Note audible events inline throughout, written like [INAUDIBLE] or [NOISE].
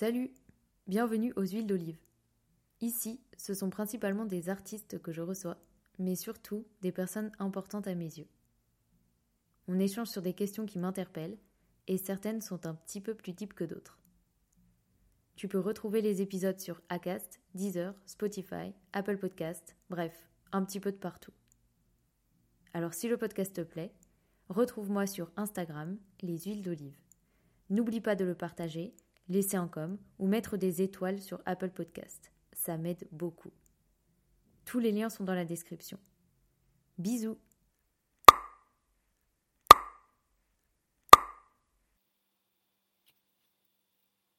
Salut, bienvenue aux huiles d'olive. Ici, ce sont principalement des artistes que je reçois, mais surtout des personnes importantes à mes yeux. On échange sur des questions qui m'interpellent, et certaines sont un petit peu plus deep que d'autres. Tu peux retrouver les épisodes sur Acast, Deezer, Spotify, Apple Podcast, bref, un petit peu de partout. Alors si le podcast te plaît, retrouve-moi sur Instagram, les huiles d'olive. N'oublie pas de le partager, laisser un com ou mettre des étoiles sur Apple Podcast. Ça m'aide beaucoup. Tous les liens sont dans la description. Bisous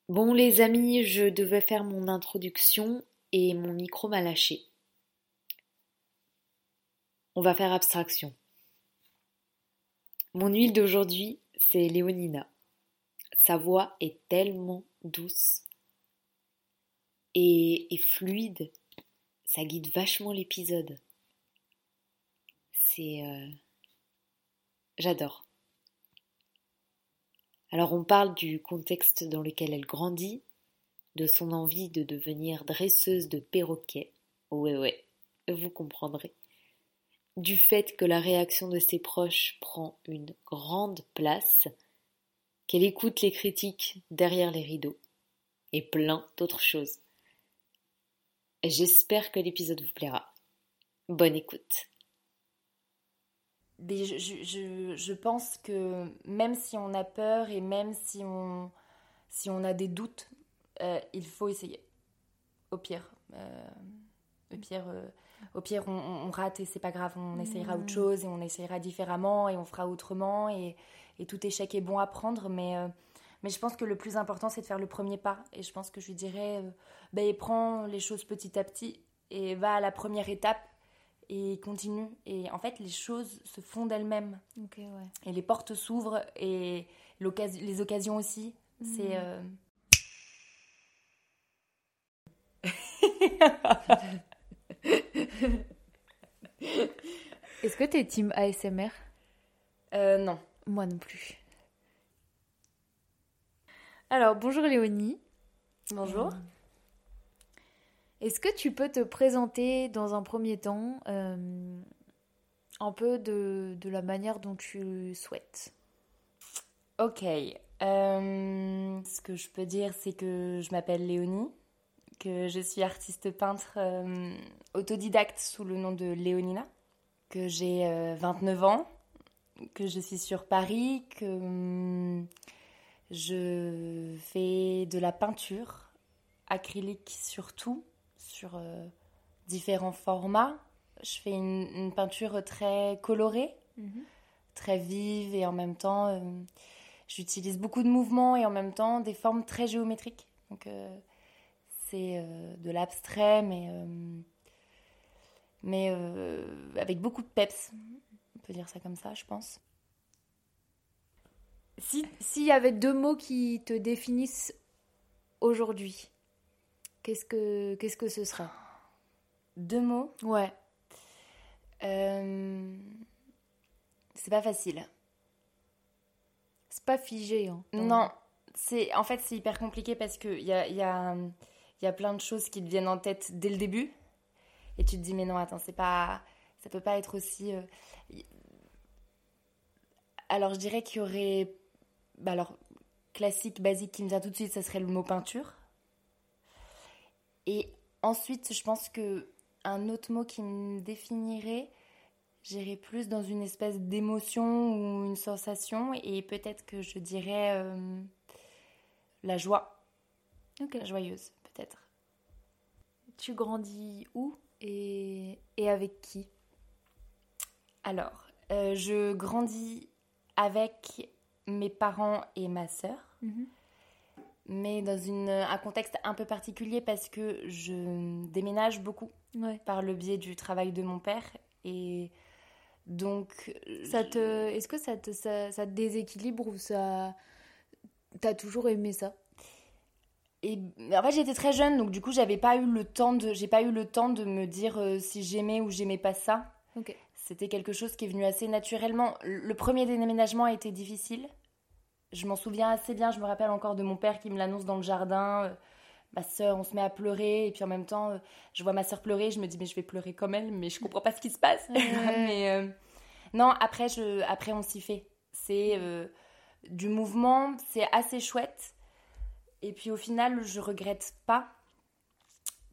Bon les amis, je devais faire mon introduction et mon micro m'a lâché. On va faire abstraction. Mon huile d'aujourd'hui, c'est Léonina. Sa voix est tellement douce et, fluide. Ça guide vachement l'épisode. C'est... Euh, j'adore. Alors on parle du contexte dans lequel elle grandit, de son envie de devenir dresseuse de perroquets. Ouais ouais, vous comprendrez. Du fait que la réaction de ses proches prend une grande place, qu'elle écoute les critiques derrière les rideaux, et plein d'autres choses. J'espère que l'épisode vous plaira. Bonne écoute je, je, pense que même si on a peur et même si on, si on a des doutes, euh, il faut essayer. Au pire. Euh, au pire, euh, au pire on, rate et c'est pas grave, on essayera autre mm. chose et on essayera différemment et on fera autrement et, et tout échec est bon à prendre. Mais, mais je pense que le plus important, c'est de faire le premier pas. Et je pense que je lui dirais, ben, prends les choses petit à petit et va à la première étape et continue. Et en fait, les choses se font d'elles-mêmes. Et les portes s'ouvrent et les occasions aussi. C'est. Mhm. Euh, [LAUGHS] Est-ce que t'es team ASMR euh, Non. Moi non plus. Alors, bonjour Léonie. Bonjour. Euh, est-ce que tu peux te présenter dans un premier temps euh, un peu de, la manière dont tu souhaites? Ok. Euh, ce que je peux dire, c'est que je m'appelle Léonie, que je suis artiste peintre euh, autodidacte sous le nom de Léonina, que j'ai 29 ans, que je suis sur Paris, que hum, je fais de la peinture acrylique surtout sur euh, différents formats. Je fais une, peinture très colorée, mhm. très vive et en même temps, euh, j'utilise beaucoup de mouvements et en même temps des formes très géométriques. Donc euh, c'est de l'abstrait, mais, mais avec beaucoup de peps. Peut dire ça comme ça, je pense. S'il y avait deux mots qui te définissent aujourd'hui, qu'est-ce que, qu'est-ce que ce sera Deux mots? Ouais. Euh, c'est pas facile. C'est pas figé. Hein, non, c'est en fait c'est hyper compliqué parce que il y a, y, a, y a plein de choses qui te viennent en tête dès le début et tu te dis mais non attends c'est pas ça peut pas être aussi. Alors je dirais qu'il y aurait bah alors classique basique qui me vient tout de suite ça serait le mot peinture et ensuite, je pense que un autre mot qui me définirait, j'irais plus dans une espèce d'émotion ou une sensation, et peut-être que je dirais euh, la joie. Ok. Joyeuse, peut-être. Tu grandis où et, et avec qui? Alors, euh, je grandis avec mes parents et ma sœur. Mhm. mais dans une, un contexte un peu particulier parce que je déménage beaucoup par le biais du travail de mon père et donc ça te est-ce que ça te ça, ça te déséquilibre ou ça t'as toujours aimé ça? Et en fait j'étais très jeune donc du coup j'avais pas eu le temps de j'ai pas eu le temps de me dire euh, si j'aimais ou j'aimais pas ça c'était quelque chose qui est venu assez naturellement le premier déménagement a été difficile Je m'en souviens assez bien, je me rappelle encore de mon père qui me l'annonce dans le jardin. euh, ma sœur, on se met à pleurer, et puis en même temps, euh, je vois ma sœur pleurer, je me dis, mais je vais pleurer comme elle, mais je comprends pas ce qui se passe. [LAUGHS] mais euh, non, après, je, après on s'y fait. C'est euh, du mouvement, c'est assez chouette. Et puis au final, je regrette pas,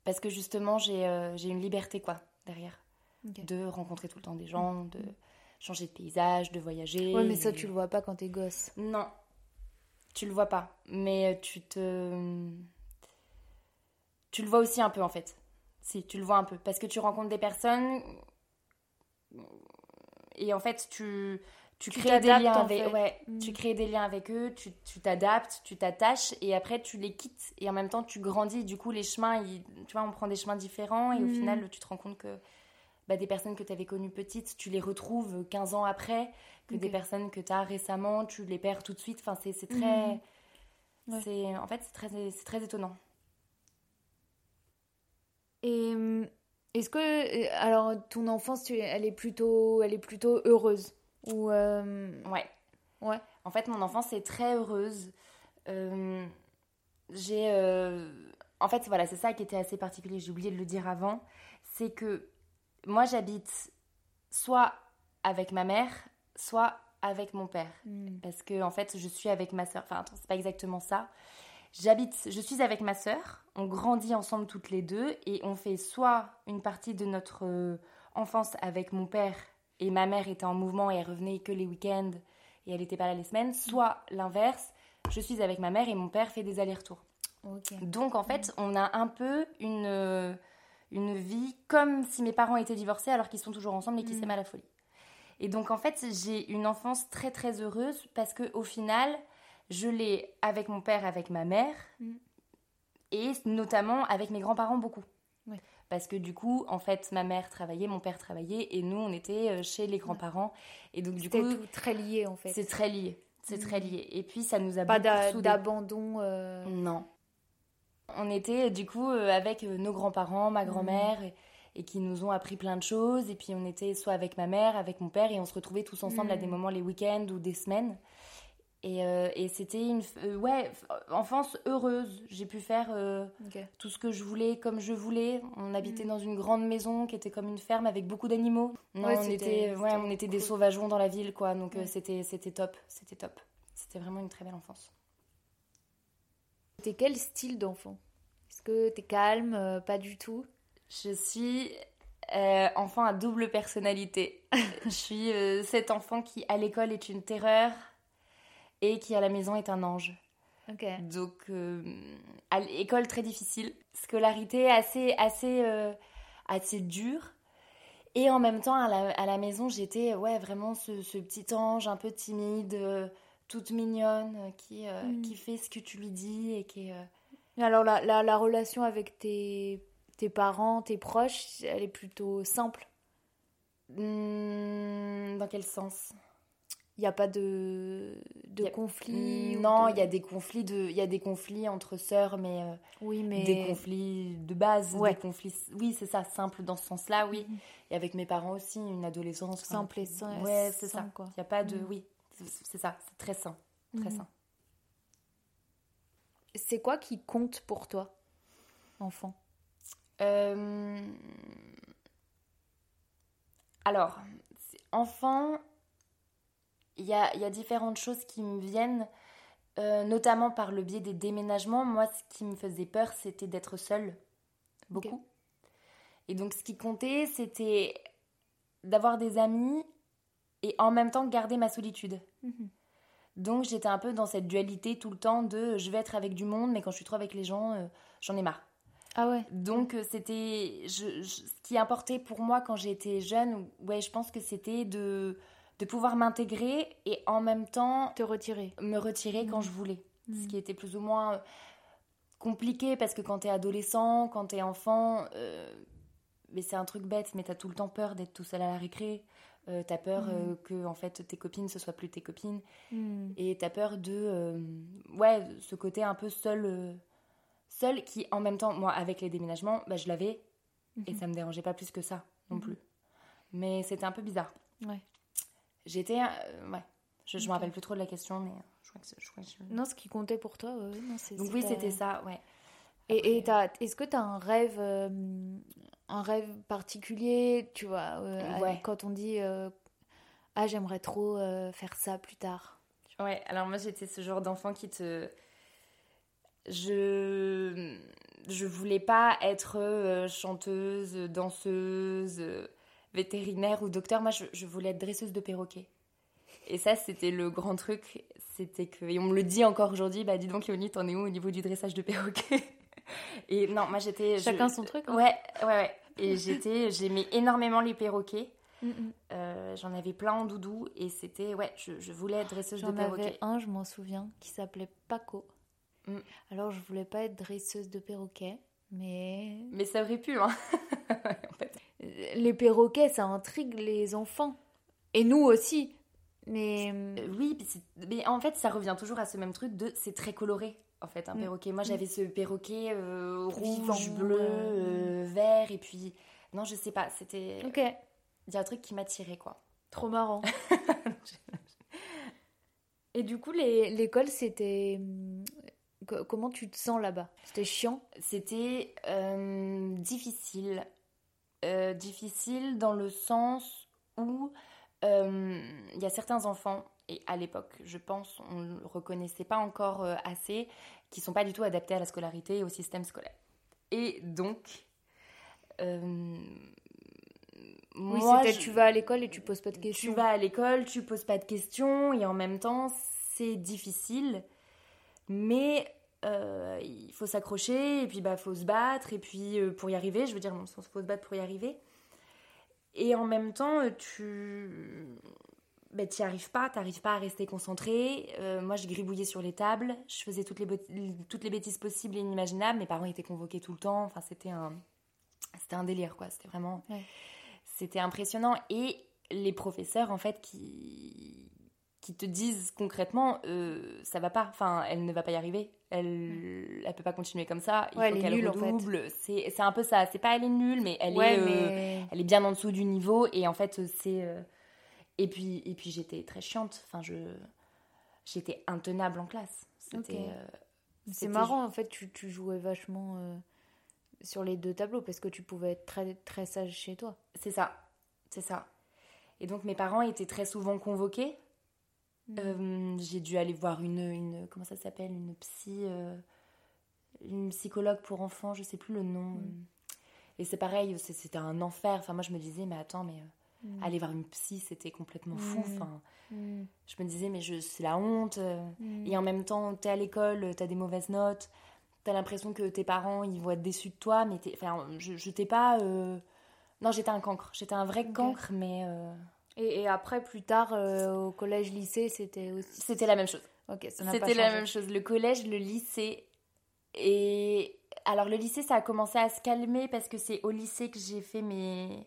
parce que justement, j'ai euh, j'ai une liberté, quoi, derrière. De rencontrer tout le temps des gens, de changer de paysage, de voyager. Ouais, mais ça, tu le vois pas quand t'es gosse. Non, tu le vois pas, mais tu te. Tu le vois aussi un peu en fait. Si, tu le vois un peu. Parce que tu rencontres des personnes et en fait, tu, tu, Tu crées des liens en avec fait. ouais, Mm. tu crées des liens avec eux, tu t'adaptes, tu t'attaches et après tu les quittes et en même temps tu grandis. Du coup, les chemins, ils- tu vois, on prend des chemins différents et au Mm. final, tu te rends compte que bah, des personnes que tu avais connues petites, tu les retrouves 15 ans après, que des personnes que tu as récemment, tu les perds tout de suite. Enfin, c'est très. Mhm. Ouais. c'est En fait, c'est très, c'est très étonnant. Et hum, est-ce que euh, alors ton enfance, tu- elle est plutôt, elle est plutôt heureuse ou euh, Ouais. ouais. En fait, mon enfance est très heureuse. Euh, j'ai. euh, En fait, voilà, c'est ça qui était assez particulier. J'ai oublié de le dire avant. C'est que moi, j'habite soit avec ma mère, soit avec mon père. Hmm. Parce que, en fait, je suis avec ma soeur. Enfin, attends, c'est pas exactement ça. J'habite, je suis avec ma sœur. On grandit ensemble toutes les deux et on fait soit une partie de notre euh, enfance avec mon père et ma mère était en mouvement et elle revenait que les week-ends et elle n'était pas là les semaines, soit l'inverse. Je suis avec ma mère et mon père fait des allers-retours. Donc en fait, on a un peu une, euh, une vie comme si mes parents étaient divorcés alors qu'ils sont toujours ensemble et qu'ils Mm. s'aiment à la folie. Et donc en fait, j'ai une enfance très très heureuse parce que au final, je l'ai avec mon père, avec ma mère Mm. et notamment avec mes grands-parents beaucoup. Parce que du coup, en fait, ma mère travaillait, mon père travaillait et nous, on était euh, chez les grands-parents. Et donc du coup, tout très lié en fait. c'est très lié. C'est Mm. très lié. Et puis ça nous a Pas beaucoup d'abandon. euh, Non. On était du coup euh, avec euh, nos grands-parents, ma grand-mère, et, et qui nous ont appris plein de choses. Et puis on était soit avec ma mère, avec mon père, et on se retrouvait tous ensemble à des Mhm. moments les week-ends ou des semaines. Et, euh, et c'était une euh, ouais, enfance heureuse. J'ai pu faire euh, tout ce que je voulais comme je voulais. On habitait Mhm. dans une grande maison qui était comme une ferme avec beaucoup d'animaux. Non, Ouais, on était, ouais, on était des sauvageons dans la ville, quoi. Donc c'était, c'était top, c'était top. C'était vraiment une très belle enfance. T'es quel style d'enfant? Est-ce que t'es calme euh, Pas du tout? Je suis euh, enfant à double personnalité. [LAUGHS] je suis euh, cet enfant qui, à l'école, est une terreur et qui, à la maison, est un ange. Ok. Donc, euh, à l'école, très difficile. Scolarité assez, assez, assez dure. Et en même temps, à la, à la maison, j'étais ouais, vraiment ce, ce petit ange un peu timide, toute mignonne, euh, qui, euh, Mm. qui fait ce que tu lui dis et qui euh, Alors la, la, la relation avec tes, tes parents, tes proches, elle est plutôt simple. hmm, dans quel sens? Il n'y a pas de, de a- conflit ou Non, de- il y a des conflits de, il y a des conflits entre sœurs, mais, euh, Oui, mais... des conflits de base, Ouais. des conflits. Oui, c'est ça, simple dans ce sens-là, oui. Mhm. Et avec mes parents aussi, une adolescence Simple et sain- Ouais, c'est ça. Il y a pas de, Mhm. oui, c'est ça, c'est très sain, très Mhm. sain. C'est quoi qui compte pour toi, enfant? Euh, Alors, enfant, il y a, il y a différentes choses qui me viennent, euh, notamment par le biais des déménagements. Moi, ce qui me faisait peur, c'était d'être seule, beaucoup. Et donc, ce qui comptait, c'était d'avoir des amis et en même temps garder ma solitude. Donc, j'étais un peu dans cette dualité tout le temps de je vais être avec du monde, mais quand je suis trop avec les gens, euh, j'en ai marre. Ah ouais Donc euh, c'était je- je- ce qui importait pour moi quand j'étais jeune, ouais, je pense que c'était de de pouvoir m'intégrer et en même temps Te retirer. me retirer quand Mhm. je voulais. Ce Mhm. qui était plus ou moins euh, compliqué parce que quand t'es adolescent, quand t'es enfant, euh, mais c'est un truc bête, mais t'as tout le temps peur d'être tout seul à la récré. Euh, t'as peur Mhm. euh, que en fait tes copines ce soient plus tes copines Hmm. et t'as peur de euh, ouais ce côté un peu seul euh, seul qui en même temps moi avec les déménagements bah, je l'avais et Mhm. ça me dérangeait pas plus que ça non Mhm. plus mais c'était un peu bizarre Ouais. j'étais ouais Je, je me rappelle plus trop de la question, mais je crois que, je crois que je- Non, ce qui comptait pour toi, ouais, non, c'est. Donc oui, c'était ça, ouais. Et, et t'as- est-ce que tu as un rêve, un rêve particulier, tu vois, euh, Ouais. quand on dit euh, ah j'aimerais trop euh, faire ça plus tard. Ouais, alors moi j'étais ce genre d'enfant qui te. Je. Je voulais pas être chanteuse, danseuse, vétérinaire ou docteur. Moi je, je voulais être dresseuse de perroquet. Et ça c'était le grand truc. C'était que. Et on me le dit encore aujourd'hui, bah dis donc Yoni, t'en es où au niveau du dressage de perroquet [LAUGHS] Et non, moi j'étais. je- Chacun son truc. hein. Ouais, ouais, ouais. Et j'étais. J'aimais énormément les perroquets. Mm, mm. Euh, J'en avais plein en doudou et c'était. Ouais, je, je voulais être dresseuse de J'en perroquet. avais un, je m'en souviens, qui s'appelait Paco. Mm. Alors je voulais pas être dresseuse de perroquet, mais Mais ça aurait pu, hein. [LAUGHS] en fait. Euh, les perroquets ça intrigue les enfants et nous aussi. Mais Euh, oui, mais en fait, ça revient toujours à ce même truc de c'est très coloré, en fait, un Mm. perroquet. Moi, j'avais ce perroquet euh, rouge, bleu, euh, euh, vert, et puis. Non, je sais pas, c'était. ok, Il y a un truc qui m'attirait, quoi. trop marrant. [LAUGHS] Et du coup, l'école, c'était. co- Comment tu te sens là-bas? C'était chiant? C'était euh, difficile. Difficile dans le sens où il y a certains enfants, et à l'époque, je pense, on ne le reconnaissait pas encore euh, assez, qui sont pas du tout adaptés à la scolarité et au système scolaire. Et donc, euh, Oui, c'était je- tu vas à l'école et tu poses pas de questions. tu vas à l'école, tu poses pas de questions et en même temps c'est difficile, mais euh, il faut s'accrocher et puis bah faut se battre et puis euh, pour y arriver, je veux dire, il faut se battre pour y arriver. Et en même temps, tu bah, t'y arrives pas, t'arrives pas à rester concentré. Euh, moi, je gribouillais sur les tables, je faisais toutes les, toutes les bêtises possibles et inimaginables. Mes parents étaient convoqués tout le temps. Enfin, c'était un, c'était un délire, quoi. C'était vraiment, Ouais. c'était impressionnant. Et les professeurs, en fait, qui, qui te disent concrètement, euh, ça va pas. Enfin, elle ne va pas y arriver. Elle, elle peut pas continuer comme ça. Il Ouais, faut elle est qu'elle nulle, en fait. redouble. C'est, un peu ça. C'est pas elle est nulle, mais elle ouais, est. euh, elle est bien en dessous du niveau et en fait c'est euh, et puis et puis j'étais très chiante. Enfin je j'étais intenable en classe. C'était euh, C'est marrant, en fait, tu, tu jouais vachement euh, sur les deux tableaux parce que tu pouvais être très, très sage chez toi. c'est ça. C'est ça. Et donc mes parents étaient très souvent convoqués. Mm. Euh, j'ai dû aller voir une une comment ça s'appelle? Une psy une psychologue pour enfants je sais plus le nom. Mm. et c'est pareil c'était un enfer. Enfin moi je me disais mais attends mais Mm. aller voir une psy c'était complètement fou Mm. enfin Mm. je me disais mais c'est la honte euh. Et en même temps, t'es à l'école, t'as des mauvaises notes, t'as l'impression que tes parents, ils vont être déçus de toi, mais enfin, je, je t'ai pas... euh, Non, j'étais un cancre. J'étais un vrai cancre, mais euh, Et, et après, plus tard, euh, au collège-lycée, c'était aussi. c'était la même chose. Ok, ça n'a pas C'était la même chose. Le collège, le lycée. Et alors, le lycée, ça a commencé à se calmer parce que c'est au lycée que j'ai fait mes...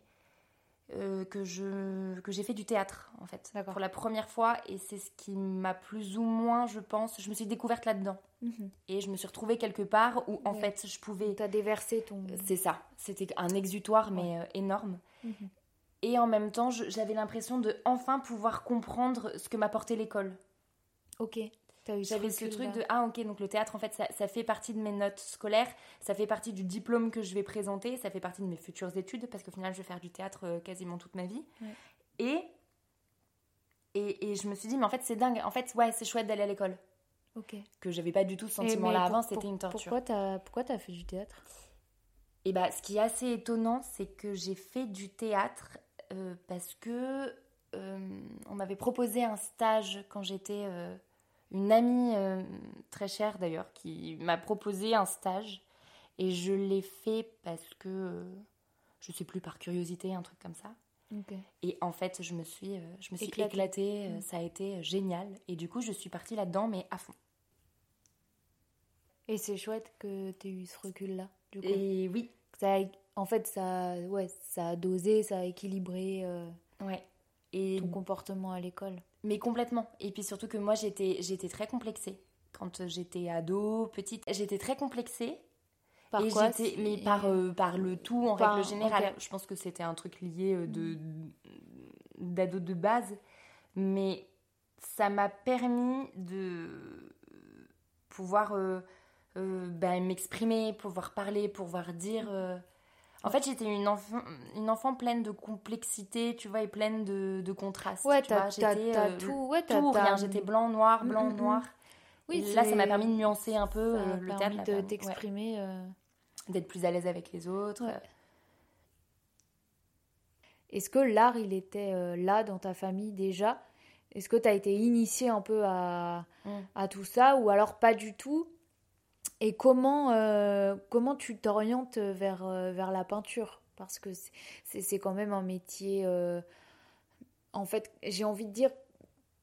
euh, que je que j'ai fait du théâtre en fait pour la première fois et c'est ce qui m'a plus ou moins je pense je me suis découverte là-dedans Mhm. et je me suis retrouvée quelque part où en fait je pouvais T'as déversé ton. C'est ça, c'était un exutoire mais euh, énorme. Mhm. Et en même temps, j'avais l'impression de enfin pouvoir comprendre ce que m'apportait l'école. Ok. J'avais ce truc de ah ok donc le théâtre en fait ça, ça fait partie de mes notes scolaires, ça fait partie du diplôme que je vais présenter, ça fait partie de mes futures études parce qu'au final je vais faire du théâtre euh, quasiment toute ma vie. Ouais. Et, et et je me suis dit mais en fait c'est dingue, en fait ouais c'est chouette d'aller à l'école. Ok. Que j'avais pas du tout ce sentiment là pour- avant, c'était une torture. Pourquoi t'as pourquoi t'as fait du théâtre? Et bah, ce qui est assez étonnant, c'est que j'ai fait du théâtre euh, parce que euh, on m'avait proposé un stage quand j'étais euh, une amie euh, très chère d'ailleurs qui m'a proposé un stage et je l'ai fait parce que euh, je sais plus par curiosité un truc comme ça. Et en fait, je me suis, euh, je me suis Éclatée. éclatée, euh, Mm. ça a été génial et du coup, je suis partie là-dedans mais à fond. Et c'est chouette que t'aies eu ce recul-là. Du coup. Et oui, Ça a- en fait, ça, ouais, ça a dosé, ça a équilibré ouais. Et ton comportement à l'école. Mais complètement. Et puis surtout que moi, j'étais, j'étais très complexée. Quand j'étais ado, petite, j'étais très complexée. Par et quoi mais par, euh, par le tout en Par- règle générale. Je pense que c'était un truc lié euh, de, d'ado de base. Mais ça m'a permis de pouvoir ben, m'exprimer, pouvoir parler, pouvoir dire. En fait, j'étais une enfant, une enfant pleine de complexité, tu vois, et pleine de, de contrastes. Ouais, t'as tout, ouais, tout rien. J'étais blanc, noir, blanc, mm, mm, noir. Oui, là, ça m'a permis de nuancer un peu le théâtre. de t'exprimer. D'être plus à l'aise avec les autres. Est-ce que l'art, il était euh, là dans ta famille déjà? Est-ce que tu as été initié un peu à, mm. à, tout ça ou alors pas du tout? Et comment, euh, comment tu t'orientes vers, euh, vers la peinture? Parce que c'est quand même un métier... en fait, j'ai envie de dire,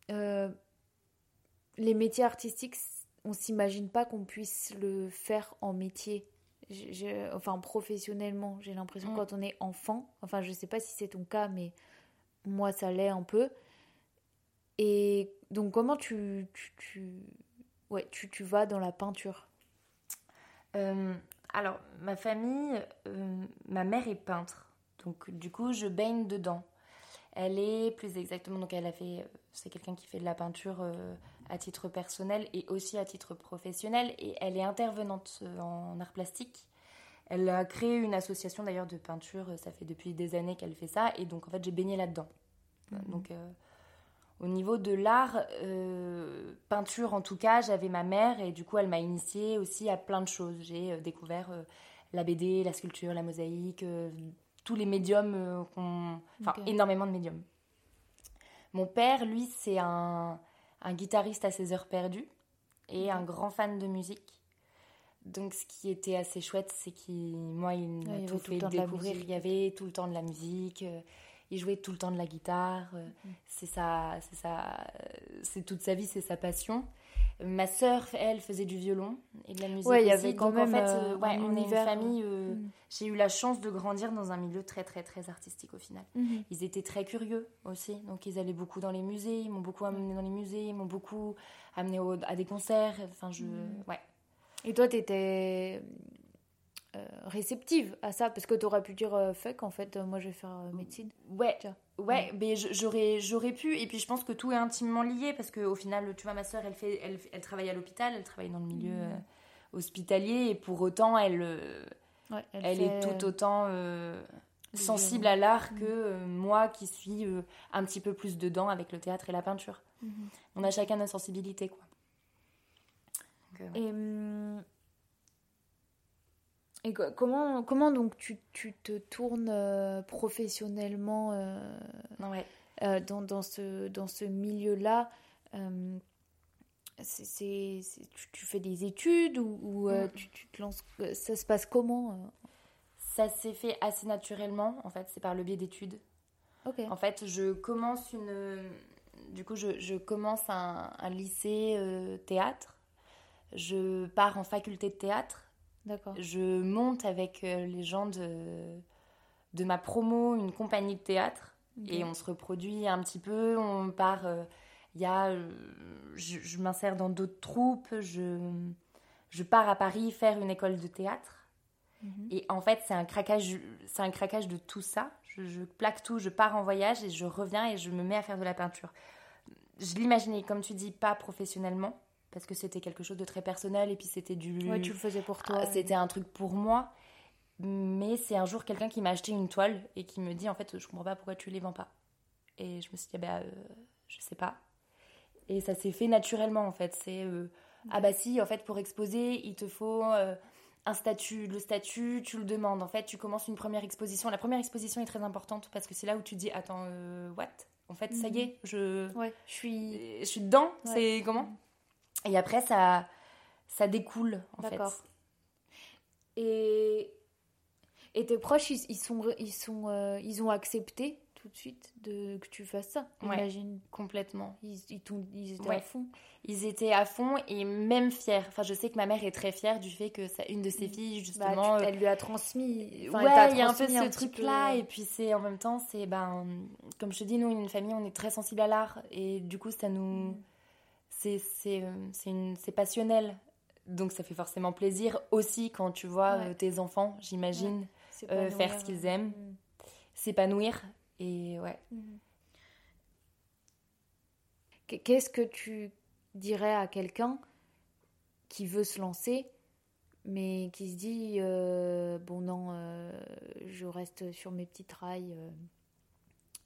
les métiers artistiques, on s'imagine pas qu'on puisse le faire en métier enfin professionnellement, j'ai l'impression mm. quand on est enfant, enfin je sais pas si c'est ton cas, mais moi ça l'est un peu. Et donc comment tu, tu, tu ouais, tu, tu, vas dans la peinture? Euh, Alors ma famille, euh, ma mère est peintre, donc du coup je baigne dedans. Elle est plus exactement, donc elle a fait, c'est quelqu'un qui fait de la peinture euh, à titre personnel et aussi à titre professionnel. Et elle est intervenante euh, en art plastique. Elle a créé une association d'ailleurs de peinture, ça fait depuis des années qu'elle fait ça. Et donc en fait j'ai baigné là-dedans. Mhm. Donc euh, au niveau de l'art, euh, peinture en tout cas, j'avais ma mère et du coup elle m'a initiée aussi à plein de choses. J'ai découvert la BD, la sculpture, la mosaïque, tous les médiums, enfin énormément de médiums. Mon père, lui, c'est un, un guitariste à ses heures perdues et un grand fan de musique. Donc ce qui était assez chouette, c'est qu'il, moi, il m'a tout fait découvrir. Il y avait tout le temps de la musique. Euh, il jouait tout le temps de la guitare. Euh, mm. C'est ça, c'est ça, c'est toute sa vie, c'est sa passion. Ma sœur, elle, faisait du violon et de la musique. Ouais, il y avait quand même. En fait, euh, ouais, on est une famille. Euh, mm. J'ai eu la chance de grandir dans un milieu très, très, très artistique au final. Mm-hmm. Ils étaient très curieux aussi, donc ils allaient beaucoup dans les musées. Ils m'ont beaucoup amené dans les musées. Ils m'ont beaucoup amené à des concerts. Enfin, je, mm. ouais. Et toi, tu étais euh, réceptive à ça parce que tu aurais pu dire euh, fuck en fait moi je vais faire euh, médecine. Ouais ouais mais j'aurais j'aurais pu et puis je pense que tout est intimement lié parce que au final tu vois ma soeur elle fait elle, elle travaille à l'hôpital elle travaille dans le milieu mm. hospitalier et pour autant elle elle, est tout autant sensible à l'art mm. que moi qui suis un petit peu plus dedans avec le théâtre et la peinture. Mm-hmm. on a chacun notre sensibilité quoi. Et hum, et comment, comment donc tu, tu te tournes euh, professionnellement euh, euh, dans, dans, ce, dans ce milieu-là c'est, tu, fais des études ou, mm. tu, tu, te lances Ça se passe comment Ça s'est fait assez naturellement, en fait, c'est par le biais d'études. En fait, je commence une... Du coup, je, je commence un, un lycée théâtre. Je pars en faculté de théâtre je monte avec euh, les gens de, de ma promo une compagnie de théâtre et on se reproduit un petit peu. On part. Euh, y a, euh, je, m'insère dans d'autres troupes. Je, je pars à Paris faire une école de théâtre. Mhm. Et en fait, c'est un craquage, c'est un craquage de tout ça. Je, je, plaque tout, je pars en voyage et je reviens et je me mets à faire de la peinture. Je l'imaginais, comme tu dis, pas professionnellement parce que c'était quelque chose de très personnel et puis c'était du. Ouais, tu le faisais pour toi. Ah, c'était un truc pour moi. Mais c'est un jour quelqu'un qui m'a acheté une toile et qui me dit en fait, je comprends pas pourquoi tu les vends pas. Et je me suis dit, bah, euh, je sais pas. Et ça s'est fait naturellement en fait. C'est euh, ah bah si, en fait, pour exposer, il te faut euh, un statut. Le statut, tu le demandes. En fait, tu commences une première exposition. La première exposition est très importante parce que c'est là où tu dis, attends, what? En fait, ça y mhm. est, je, ouais. je suis, je suis dedans. C'est comment? Et après, ça, ça découle, en fait. D'accord. Et, et tes proches, ils, sont, ils, sont, euh, ils ont accepté tout de suite de, que tu fasses ça, imagine. complètement. Ils, ils, ils étaient à fond. Ils étaient à fond et même fiers. Enfin, je sais que ma mère est très fière du fait que ça, une de ses mm. filles, bah, justement. elle lui a transmis. ouais, il y a un peu ce truc-là. Et puis, c'est en même temps, c'est, ben, comme je te dis, nous, une famille, on est très sensible à l'art. Et du coup, ça nous. Mm c'est passionnel. Donc ça fait forcément plaisir aussi quand tu vois euh, tes enfants, j'imagine, euh, faire ce qu'ils aiment, mm. s'épanouir. Et ouais. Mm. Qu'est-ce que tu dirais à quelqu'un qui veut se lancer, mais qui se dit euh, bon non, euh, je reste sur mes petits trails, euh,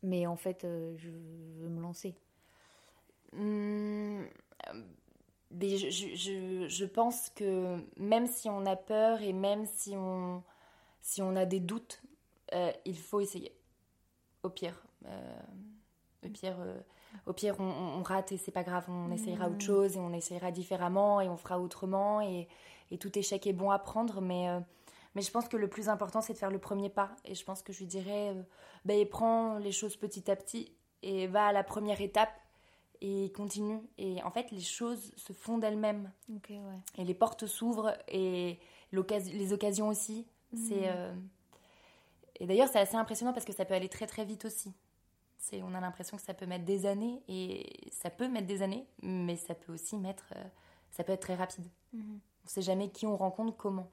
mais en fait je veux me lancer? Hum, je, je, je, pense que même si on a peur et même si on, si on a des doutes, il faut essayer. Au pire. au pire au pire, on, rate et c'est pas grave, on essayera autre mm. chose et on essayera différemment et on fera autrement et, tout échec est bon à prendre. Mais, euh, mais je pense que le plus important, c'est de faire le premier pas. Et je pense que je lui dirais, euh, ben, prends les choses petit à petit et va à la première étape et continue. Et en fait, les choses se font d'elles-mêmes. Et les portes s'ouvrent et les occasions aussi. C'est. Mm. Euh, et d'ailleurs, c'est assez impressionnant parce que ça peut aller très très vite aussi on a l'impression que ça peut mettre des années et ça peut mettre des années, mais ça peut aussi mettre, euh, ça peut être très rapide. Mhm. On ne sait jamais qui on rencontre, comment.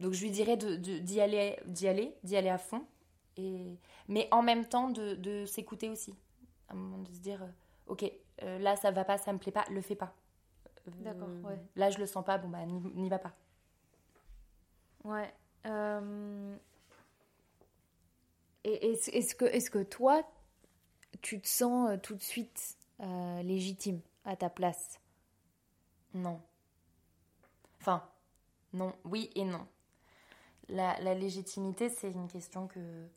Donc je lui dirais d'y aller, d'y aller, d'y aller à fond, et mais en même temps de, s'écouter aussi, à un moment de se dire, euh, ok, euh, là ça va pas, ça me plaît pas, le fais pas. D'accord. Ouais. Là je le sens pas, bon bah n'y va pas. Ouais. Et est-ce que, est-ce que toi, tu te sens euh, tout de suite euh, légitime à ta place? Non. Enfin, non, oui et non. La, la légitimité, c'est une question que.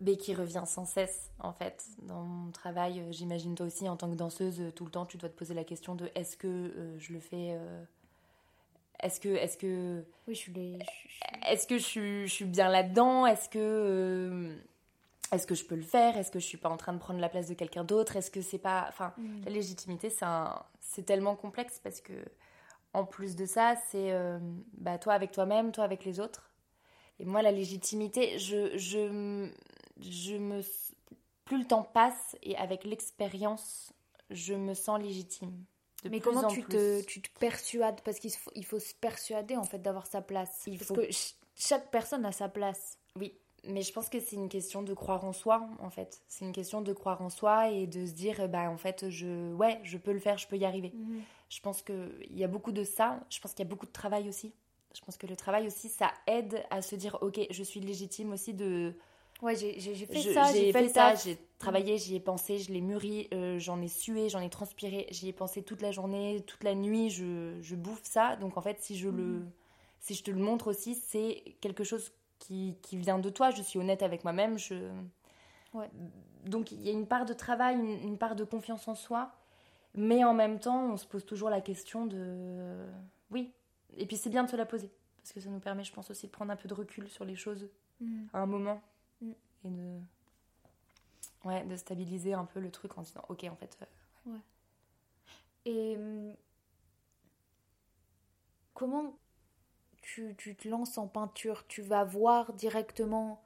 Mais qui revient sans cesse, en fait. Dans mon travail, euh, j'imagine toi aussi, en tant que danseuse, tout le temps, tu dois te poser la question de est-ce que je le fais. est-ce que. Est-ce que. Oui, je suis. Est-ce que je suis, je suis bien là-dedans? Est-ce que est-ce que je peux le faire? Est-ce que je suis pas en train de prendre la place de quelqu'un d'autre? Est-ce que c'est pas. Enfin, mm. la légitimité, c'est tellement complexe parce que, en plus de ça, c'est euh, bah, toi avec toi-même, toi avec les autres. Et moi, la légitimité, je, je, je me. Plus le temps passe et avec l'expérience, je me sens légitime. Mais comment tu te, tu te persuades? Parce qu'il faut, il faut se persuader en fait d'avoir sa place. Il parce que chaque personne a sa place. Oui, mais je pense que c'est une question de croire en soi, en fait. C'est une question de croire en soi et de se dire, bah, en fait, je, ouais, je peux le faire, je peux y arriver. Mhm. Je pense qu'il y a beaucoup de ça. Je pense qu'il y a beaucoup de travail aussi. Je pense que le travail aussi, ça aide à se dire, ok, je suis légitime aussi de. Ouais, j'ai fait ça, j'ai fait, ça, j'ai travaillé, j'y ai pensé, je l'ai mûri, euh, j'en ai sué, j'en ai transpiré, j'y ai pensé toute la journée, toute la nuit, je, je bouffe ça. Donc en fait, si je, le, mhm. si je te le montre aussi, c'est quelque chose qui, vient de toi. Je suis honnête avec moi-même. Je... Donc il y a une part de travail, une, part de confiance en soi, mais en même temps, on se pose toujours la question de... Oui, et puis c'est bien de se la poser, parce que ça nous permet, je pense aussi, de prendre un peu de recul sur les choses mm. à un moment, mm. et de... Ouais, de stabiliser un peu le truc en disant, ok, en fait... Euh, ouais. Et hum, comment tu, te lances en peinture, tu vas voir directement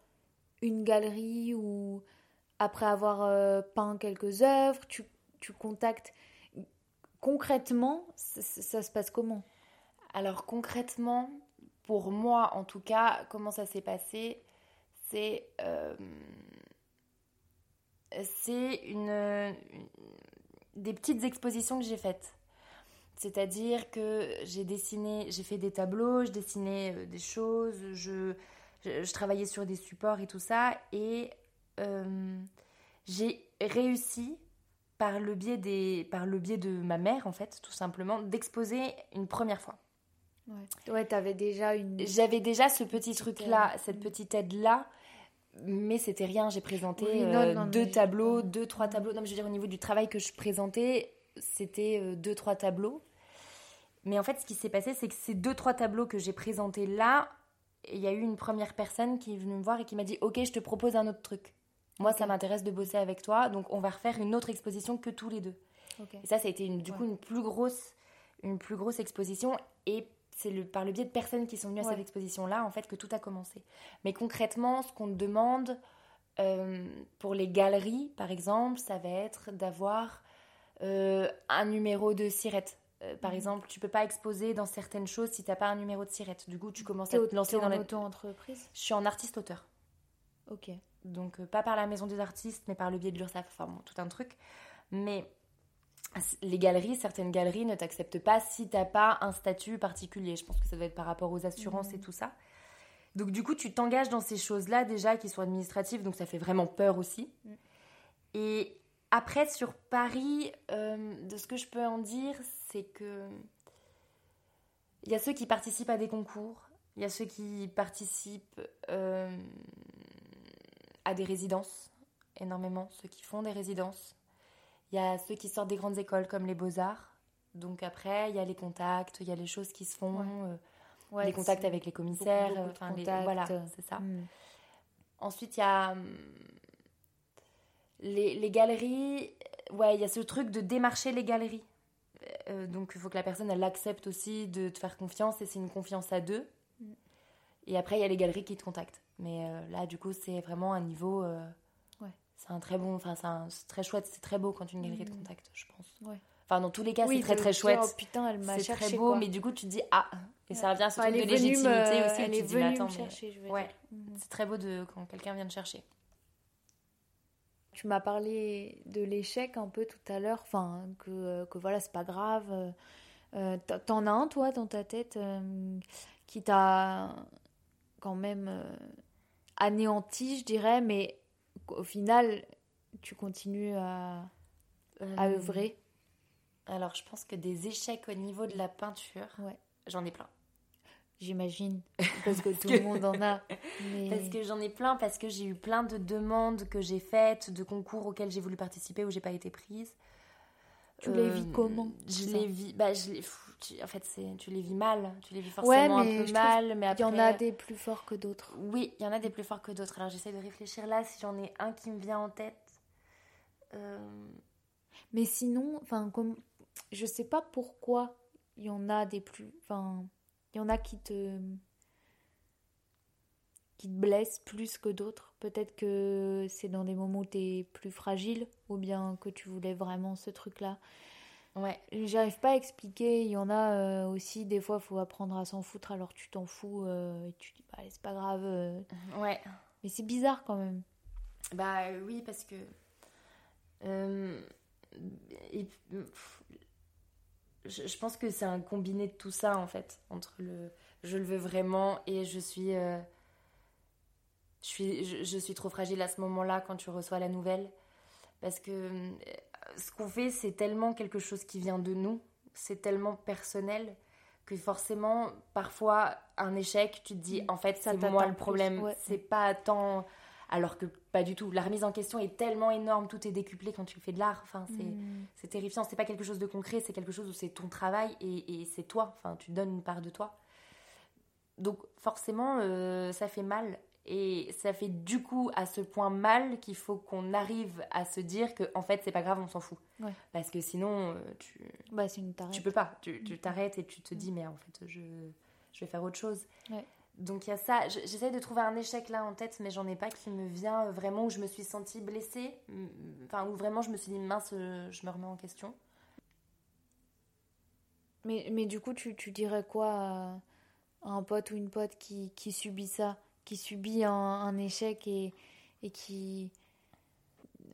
une galerie ou après avoir euh, peint quelques œuvres, tu, contactes. Concrètement, ça, se passe comment? Alors concrètement, pour moi en tout cas, comment ça s'est passé? C'est euh, c'est une, des petites expositions que j'ai faites. C'est-à-dire que j'ai dessiné, j'ai fait des tableaux, je dessinais euh, des choses, je, je, travaillais sur des supports et tout ça. Et euh, j'ai réussi, par le, biais des, par le biais de ma mère, en fait, tout simplement, d'exposer une première fois. Ouais, ouais t'avais déjà une. J'avais déjà ce petit truc-là, cette petite aide-là mais c'était rien. J'ai présenté euh, deux tableaux, deux, trois tableaux. Non, mais je veux dire, au niveau du travail que je présentais, c'était deux, trois tableaux. Mais en fait, ce qui s'est passé, c'est que ces deux, trois tableaux que j'ai présentés là, il y a eu une première personne qui est venue me voir et qui m'a dit Ok, je te propose un autre truc. Moi, ça m'intéresse de bosser avec toi, donc on va refaire une autre exposition que tous les deux. Et ça, ça a été une, du coup une plus grosse, une plus grosse exposition. Et c'est le, par le biais de personnes qui sont venues à cette exposition-là, en fait, que tout a commencé. Mais concrètement, ce qu'on demande euh, pour les galeries, par exemple, ça va être d'avoir euh, un numéro de sirette euh, par mhm. exemple, tu peux pas exposer dans certaines choses si tu n'as pas un numéro de sirette. Du coup, tu commences à te lancer dans la auto-entreprise? Je suis en artiste-auteur. Ok. Donc, pas par la maison des artistes, mais par le biais de l'URSSAF. Enfin, bon, tout un truc. Mais les galeries, certaines galeries ne t'acceptent pas si t'as pas un statut particulier. Je pense que ça doit être par rapport aux assurances et Mhm. tout ça. Donc du coup, tu t'engages dans ces choses-là déjà qui sont administratives, donc ça fait vraiment peur aussi. Mm. Et après sur Paris, euh, de ce que je peux en dire, c'est que il y a ceux qui participent à des concours, il y a ceux qui participent euh, à des résidences, énormément, ceux qui font des résidences. Il y a ceux qui sortent des grandes écoles comme les beaux-arts. Donc après, il y a les contacts, il y a les choses qui se font, Ouais. euh, Ouais, les contacts avec les commissaires. beaucoup les- voilà, c'est ça. Mm. Ensuite, il y a hum, les, les galeries. Ouais, il y a ce truc de démarcher les galeries. Euh, donc, il faut que la personne, elle accepte aussi de te faire confiance et c'est une confiance à deux. Mm. Et après, il y a les galeries qui te contactent. Mais euh, là, du coup, c'est vraiment un niveau. C'est un très bon. Enfin, c'est très chouette. C'est très beau quand une galerie te Mm. contacte, je pense. Ouais. Enfin, dans tous les cas, Oui, c'est très de très chouette. oh, putain, elle m'a C'est cherché. très beau, quoi. mais du coup, tu te dis ah. Et ça revient à ce Enfin, truc de légitimité me- aussi. Elle tu est mais venue attends, me mais- chercher, je veux Ouais. dire. Mhm. C'est très beau de quand quelqu'un vient te chercher. Tu m'as parlé de l'échec un peu tout à l'heure, enfin que, que voilà, c'est pas grave. euh, t'en- T'en as un, toi, dans ta tête, euh, qui t'a quand même euh, anéanti, je dirais, mais au final, tu continues à, à Euh, œuvrer. Alors, je pense que des échecs au niveau de la peinture, Ouais. j'en ai plein. J'imagine, [LAUGHS] parce que tout le monde en a. Mais... [LAUGHS] Parce que j'en ai plein, parce que j'ai eu plein de demandes que j'ai faites, de concours auxquels j'ai voulu participer où j'ai pas été prise. Tu les Euh, vis comment, Je les vis. Bah, je les, pff, tu- en fait, c'est, tu les vis mal. Tu les vis forcément un peu mal, mais Il après. y en a des plus forts que d'autres. Oui, il y en a des plus forts que d'autres. Alors, j'essaie de réfléchir là si j'en ai un qui me vient en tête. Euh, Mais sinon, enfin, comme je sais pas pourquoi il y en a des plus, enfin, il y en a qui te qui te blessent plus que d'autres. Peut-être que c'est dans des moments où tu es plus fragile ou bien que tu voulais vraiment ce truc-là. Ouais. J'arrive pas à expliquer. Il y en a euh, aussi, des fois, faut apprendre à s'en foutre alors tu t'en fous euh, et tu dis, bah, c'est pas grave. euh. Ouais. Mais c'est bizarre quand même. Bah euh, oui, parce que. euh, et, pff, je, je pense que c'est un combiné de tout ça, en fait. Entre le je le veux vraiment et je suis. euh, je, suis je, je suis trop fragile à ce moment-là quand tu reçois la nouvelle. Parce que euh, ce qu'on fait, c'est tellement quelque chose qui vient de nous, c'est tellement personnel que forcément, parfois, un échec, tu te dis, Mm. en fait, Ça c'est moi le problème. ouais. C'est pas tant. Alors que pas du tout. La remise en question est tellement énorme, tout est décuplé quand tu fais de l'art. Enfin, c'est Mm. c'est terrifiant. C'est pas quelque chose de concret, c'est quelque chose où c'est ton travail et, et c'est toi. Enfin, tu donnes une part de toi. Donc, forcément, euh, ça fait mal. Et ça fait du coup à ce point mal qu'il faut qu'on arrive à se dire que en fait c'est pas grave, on s'en fout. Ouais. Parce que sinon euh, tu, Bah, une tu peux pas, tu tu t'arrêtes et tu te dis mais en fait je, je vais faire autre chose. Ouais. Donc il y a ça, Je- j'essaie de trouver un échec là en tête mais j'en ai pas qui me vient vraiment où je me suis sentie blessée, Mm, enfin où vraiment je me suis dit mince euh, je me remets en question. Mais, mais du coup, tu, tu dirais quoi à, à un pote ou une pote qui, qui subit ça, qui subit un, un échec et, et qui...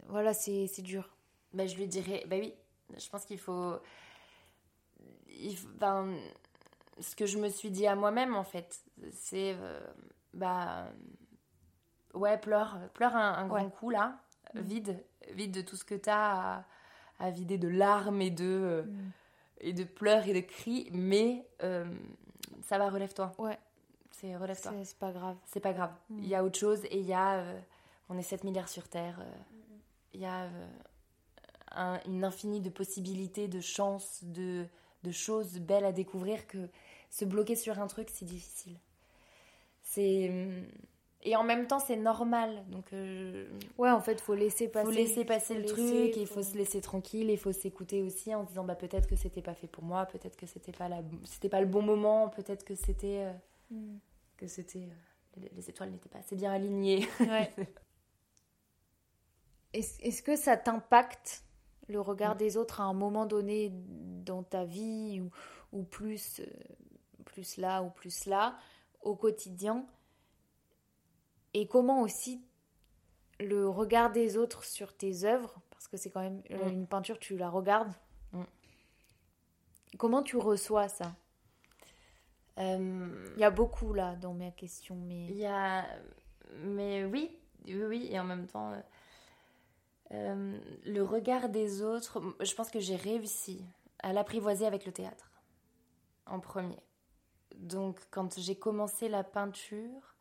Voilà, c'est c'est dur. Ben, je lui dirais, bah oui, je pense qu'il faut. il faut- ben, ce que je me suis dit à moi-même, en fait, c'est. euh, bah. Ouais, pleure. Pleure un, un grand Ouais. coup, là. Mm. Vide. Vide de tout ce que t'as à, à vider de larmes et de, euh, et de pleurs et de cris. Mais euh, ça va, relève-toi. Ouais, C'est relève-toi. c'est pas grave. C'est pas grave. Mm. Il y a autre chose et il y a. euh, on est 7 milliards sur Terre. euh, Il y a euh, un- une infinie de possibilités, de chances, de, de choses belles à découvrir que se bloquer sur un truc, c'est difficile. C'est. hum, Et en même temps, c'est normal. Donc, euh, Ouais, en fait, faut laisser passer. faut laisser passer faut le laisser, truc il faut- faut se laisser tranquille et il faut s'écouter aussi en se disant bah, peut-être que c'était pas fait pour moi, peut-être que c'était pas, la... c'était pas le bon moment, peut-être que c'était. euh, Mm. que c'était. euh, les- Les étoiles n'étaient pas assez bien alignées. Ouais. [LAUGHS] Est-ce est-ce que ça t'impacte le regard Mm. des autres à un moment donné dans ta vie ou, ou plus, euh, plus là ou plus là au quotidien? Et comment aussi le regard des autres sur tes œuvres Parce que c'est quand même euh, Mm. une peinture, tu la regardes? Mm. Comment tu reçois ça? Il y a beaucoup là dans mes questions, mais Il y a. Mais oui, oui, oui, et en même temps, euh, euh, le regard des autres, je pense que j'ai réussi à l'apprivoiser avec le théâtre, en premier. Donc, quand j'ai commencé la peinture,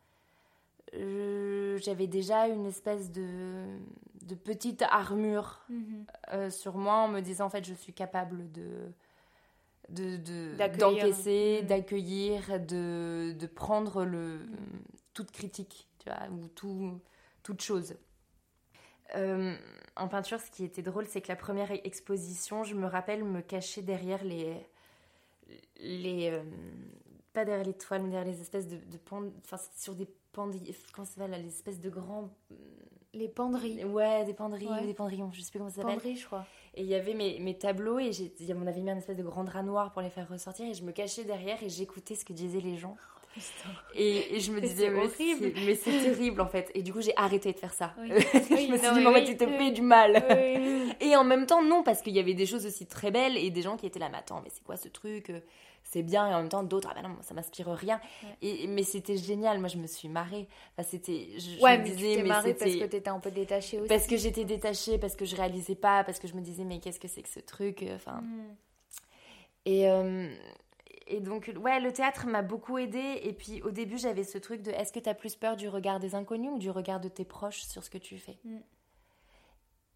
j'avais déjà une espèce de, de petite armure euh, sur moi en me disant en fait je suis capable de de- de- D'accueillir. d'encaisser, Mhm. d'accueillir, de, de prendre le, toute critique, tu vois, ou tout, toute chose. Euh, en peinture, ce qui était drôle, c'est que la première exposition, je me rappelle me cacher derrière les. les euh, pas derrière les toiles, mais derrière les espèces de, de pend- Enfin, sur des pendilles. Comment ça là, Les espèces de grands. Les penderies. Ouais, des penderies, Ouais. des pendrillons, je sais plus comment ça s'appelle. Penderies, je crois. Et il y avait mes, mes tableaux et j'ai- on avait mis un espèce de grand drap noir pour les faire ressortir et je me cachais derrière et j'écoutais ce que disaient les gens. Et, et je me disais, mais horrible. c'est- mais c'est terrible en fait. Et du coup, j'ai arrêté de faire ça. Oui. [LAUGHS] je me suis non, dit, mais oui, tu te fais du mal. [LAUGHS] Et en même temps, non, parce qu'il y avait des choses aussi très belles et des gens qui étaient là, mais attends, mais c'est quoi ce truc? C'est bien, et en même temps, d'autres, ah bah non, ça m'inspire rien. Ouais. Et, mais c'était génial, moi je me suis marrée. Enfin, c'était, je, Ouais, me mais disais, mais marrée parce que t'étais un peu détachée aussi. parce que j'étais détachée, parce que je réalisais pas, parce que je me disais, mais qu'est-ce que c'est que ce truc Enfin. Mm. Et, euh, et donc, ouais, le théâtre m'a beaucoup aidée. Et puis, au début, j'avais ce truc de est-ce que tu as plus peur du regard des inconnus ou du regard de tes proches sur ce que tu fais? Mm.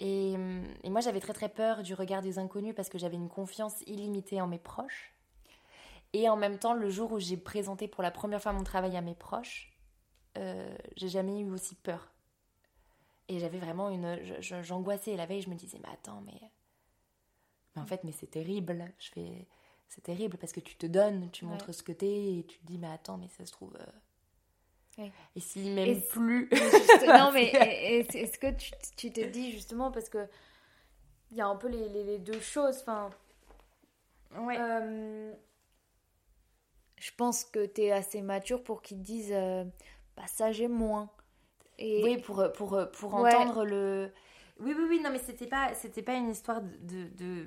et, euh, et moi, j'avais très très peur du regard des inconnus parce que j'avais une confiance illimitée en mes proches. Et en même temps, le jour où j'ai présenté pour la première fois mon travail à mes proches, euh, j'ai jamais eu aussi peur. Et j'avais vraiment une. J'angoissais. La veille, je me disais, mais attends, mais. Mais en fait, mais c'est terrible. Je fais. C'est terrible parce que tu te donnes, tu Ouais. montres ce que t'es et tu te dis, mais attends, mais ça se trouve. euh. Et s'il m'aime Et- plus. [LAUGHS] Juste- non, [LAUGHS] mais est- est- est-ce que tu, tu te dis justement parce que il y a un peu les, les- les deux choses. Enfin, Ouais. euh, je pense que tu es assez mature pour qu'ils te disent euh, bah ça j'ai moins. Et Oui, pour, pour, pour Ouais. entendre le. Oui, oui, oui, non, mais c'était pas, c'était pas une histoire de. de-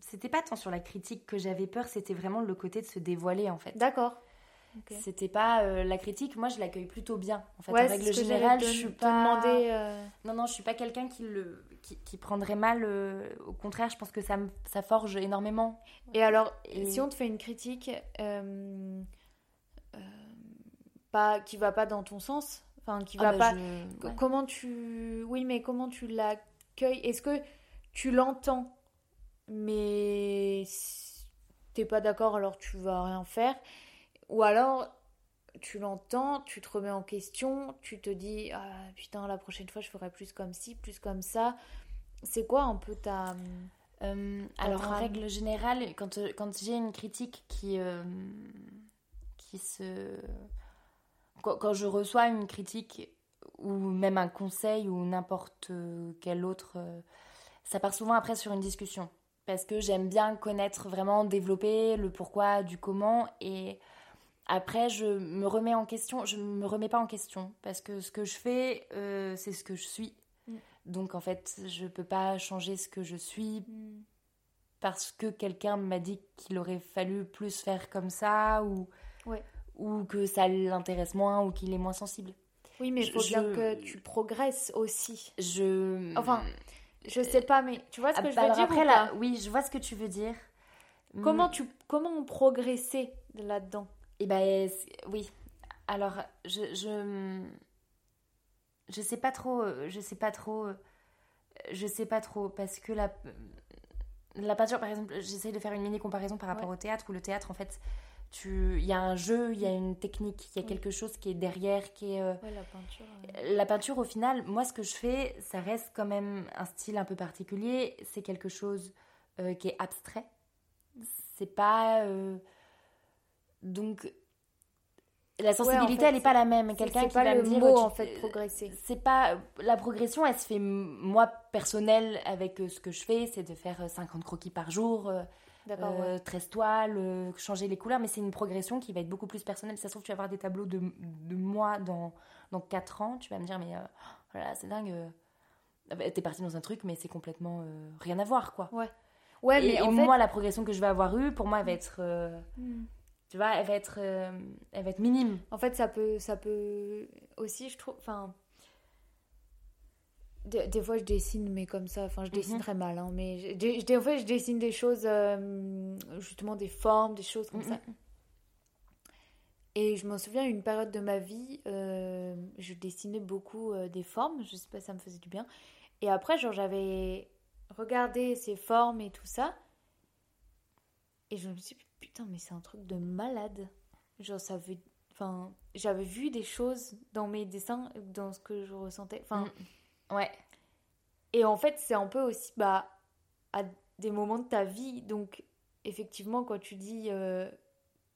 C'était pas tant sur la critique que j'avais peur, c'était vraiment le côté de se dévoiler en fait. d'accord. Ok. C'était pas euh, la critique, moi je l'accueille plutôt bien. En fait, Ouais, en règle générale, je suis pas. demander, euh, Non, non, je suis pas quelqu'un qui le qui, qui prendrait mal. euh, au contraire, je pense que ça forge énormément. Et alors, Et- si on te fait une critique euh, euh, pas, qui va pas dans ton sens, enfin qui va Ah bah, pas. je- ouais. Comment tu. Oui, mais comment tu l'accueilles? Est-ce que tu l'entends, mais si t'es pas d'accord, alors tu vas rien faire Ou alors tu l'entends, tu te remets en question, tu te dis Ah putain, la prochaine fois je ferai plus comme ci, plus comme ça. C'est quoi un peu ta. Euh, alors, en règle générale, quand, euh, quand j'ai une critique qui, euh, qui se. Quand, quand je reçois une critique ou même un conseil ou n'importe quel autre, euh, ça part souvent après sur une discussion. Parce que j'aime bien connaître vraiment, développer le pourquoi, du comment. Et après, je me remets en question. Je me remets pas en question. Parce que ce que je fais, euh, c'est ce que je suis. Mm. Donc en fait, je peux pas changer ce que je suis parce que quelqu'un m'a dit qu'il aurait fallu plus faire comme ça ou, Ouais. ou que ça l'intéresse moins ou qu'il est moins sensible. Oui, mais il Je- faut bien je- que tu progresses aussi. Je... Enfin, je sais pas, mais tu vois ce que Ah, je veux alors dire après, ou là, oui, je vois ce que tu veux dire. Comment tu comment progresser là-dedans? Et ben c'est- oui. Alors je je je sais pas trop euh, je sais pas trop euh, je sais pas trop parce que la la peinture par exemple j'essaie de faire une mini comparaison par rapport Ouais. au théâtre où le théâtre en fait tu il y a un jeu il y a une technique il y a Oui. quelque chose qui est derrière qui est euh, Ouais, la peinture. la peinture, au final, moi, ce que je fais, ça reste quand même un style un peu particulier. C'est quelque chose euh, qui est abstrait. C'est pas. euh, Donc. La sensibilité, fait, elle n'est pas la même. Quelqu'un qui pas va le me dire. mot tu- en fait progresser. C'est pas. La progression, elle se fait, moi, personnelle, avec euh, ce que je fais, c'est de faire euh, 50 croquis par jour. euh, D'accord. euh, ouais. 13 toiles, euh, changer les couleurs, mais c'est une progression qui va être beaucoup plus personnelle. Ça se trouve, tu vas avoir des tableaux de, de moi dans, dans 4 ans, tu vas me dire, mais euh, oh là là, c'est dingue. euh, t'es parti dans un truc, mais c'est complètement euh, rien à voir, quoi. Ouais. Ouais, et, mais en et fait... moi, la progression que je vais avoir eue, pour moi, elle va être, euh, Hmm. Tu vois, elle va être, euh, elle va être minime. En fait, ça peut, ça peut aussi, je trouve, enfin, des, des fois je dessine, mais comme ça, enfin, je dessine Mhm. très mal, hein, mais je, des fois je dessine des choses, euh, justement des formes, des choses comme Mhm. ça. Et je me souviens, une période de ma vie, euh, je dessinais beaucoup des formes, je sais pas, ça me faisait du bien. Et après, genre, j'avais regardé ces formes et tout ça, et je me suis dit, putain, mais c'est un truc de malade. Genre, ça veut. Enfin, j'avais vu des choses dans mes dessins, dans ce que je ressentais. Enfin, Ouais. et en fait, c'est un peu aussi bah, à des moments de ta vie. Donc, effectivement, quand tu dis euh,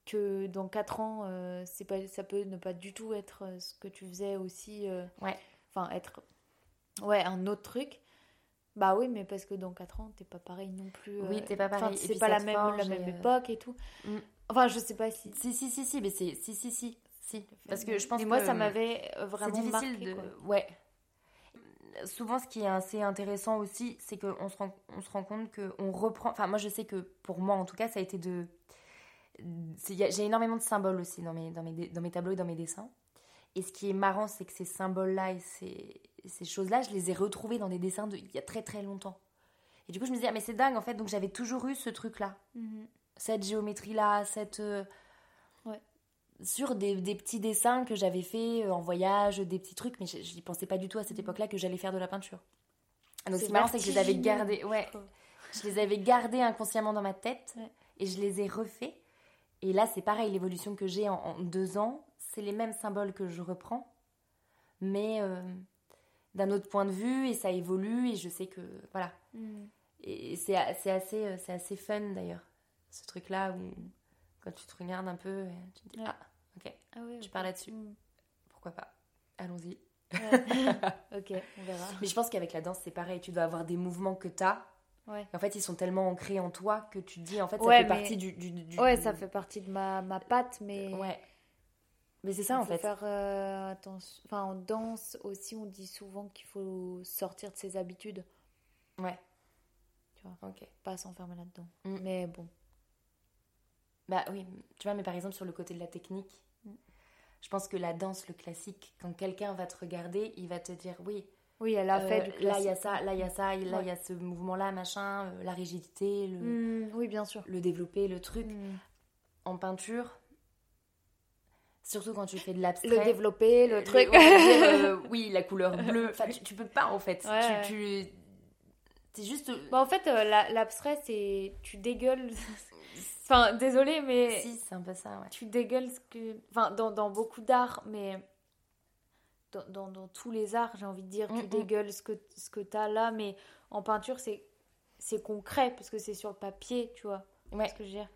que dans 4 ans, euh, c'est pas, ça peut ne pas du tout être euh, ce que tu faisais aussi. euh, Ouais. Enfin, être. Ouais, un autre truc. Bah oui, mais parce que dans 4 ans, t'es pas pareil non plus. Oui, euh, t'es pas pareil. C'est pas la même, la même euh, époque et tout. Mm. Enfin, je sais pas si. Si, si, si, si, mais c'est, si, si, si, si. Parce que je pense Mais moi, que ça m'avait euh, c'est vraiment difficile marqué. de, quoi. ouais. Souvent, ce qui est assez intéressant aussi, c'est qu'on se rend, on se rend compte qu'on reprend. Enfin, moi, je sais que pour moi, en tout cas, ça a été de. c'est- J'ai énormément de symboles aussi dans mes, dans, mes, dé- dans mes tableaux et dans mes dessins. Et ce qui est marrant, c'est que ces symboles-là et ces, ces choses-là, je les ai retrouvés dans des dessins de, il y a très très longtemps. Et du coup, je me disais, ah, mais c'est dingue en fait, donc j'avais toujours eu ce truc-là. Mhm. Cette géométrie-là, cette. euh, Ouais. Sur des, des petits dessins que j'avais fait euh, en voyage, des petits trucs, mais je n'y pensais pas du tout à cette époque-là que j'allais faire de la peinture. Donc, C'est ce qui est marrant, c'est que je les avais gardés. Ouais, je les avais gardés inconsciemment dans ma tête Ouais. et je les ai refaits. Et là, c'est pareil, l'évolution que j'ai en, en deux ans, c'est les mêmes symboles que je reprends, mais euh, d'un autre point de vue, et ça évolue, et je sais que. Voilà. Mhm. Et c'est assez, euh, c'est assez fun d'ailleurs, ce truc-là où quand tu te regardes un peu, euh, tu te dis Ouais. Ah, ok, Ah je ok. pars là-dessus, Mhm. pourquoi pas, allons-y. Ouais. [LAUGHS] ok, on verra. Mais je pense qu'avec la danse, c'est pareil, tu dois avoir des mouvements que tu as. Ouais. En fait, ils sont tellement ancrés en toi que tu te dis, en fait, ça Ouais, fait mais- partie du, du, du- Ouais, ça fait partie de ma, ma patte, mais. Ouais. Mais c'est ça, en fait. faire euh, attention. Enfin, en danse aussi, on dit souvent qu'il faut sortir de ses habitudes, Ouais. Tu vois. Ok. pas s'enfermer là-dedans. Mm. Mais bon. Bah oui, tu vois, mais par exemple, sur le côté de la technique, Mm. je pense que la danse, le classique, quand quelqu'un va te regarder, il va te dire, oui, Oui, elle a Euh, fait du là il y a classique. ça, là il y a ça, là il Ouais. y a ce mouvement-là, machin, euh, la rigidité, le, Mm, oui, bien sûr. le développer, le truc. En peinture, surtout quand tu fais de l'abstrait. Le développer, le euh, truc. euh, [LAUGHS] oui, la couleur bleue. Enfin, tu, tu peux pas en fait. Ouais, tu, tu- c'est juste. Bah, en fait, euh, la- l'abstrait, c'est. Tu dégueules. [LAUGHS] enfin, désolé, mais. Si, c'est un peu ça, ouais. tu dégueules ce que. Enfin, dans, dans beaucoup d'arts, mais. Dans, dans, dans tous les arts, j'ai envie de dire, Mm, tu dégueules ce que, ce que t'as là, mais en peinture, c'est. C'est concret, parce que c'est sur le papier, tu vois. Ouais. Ce que je veux dire.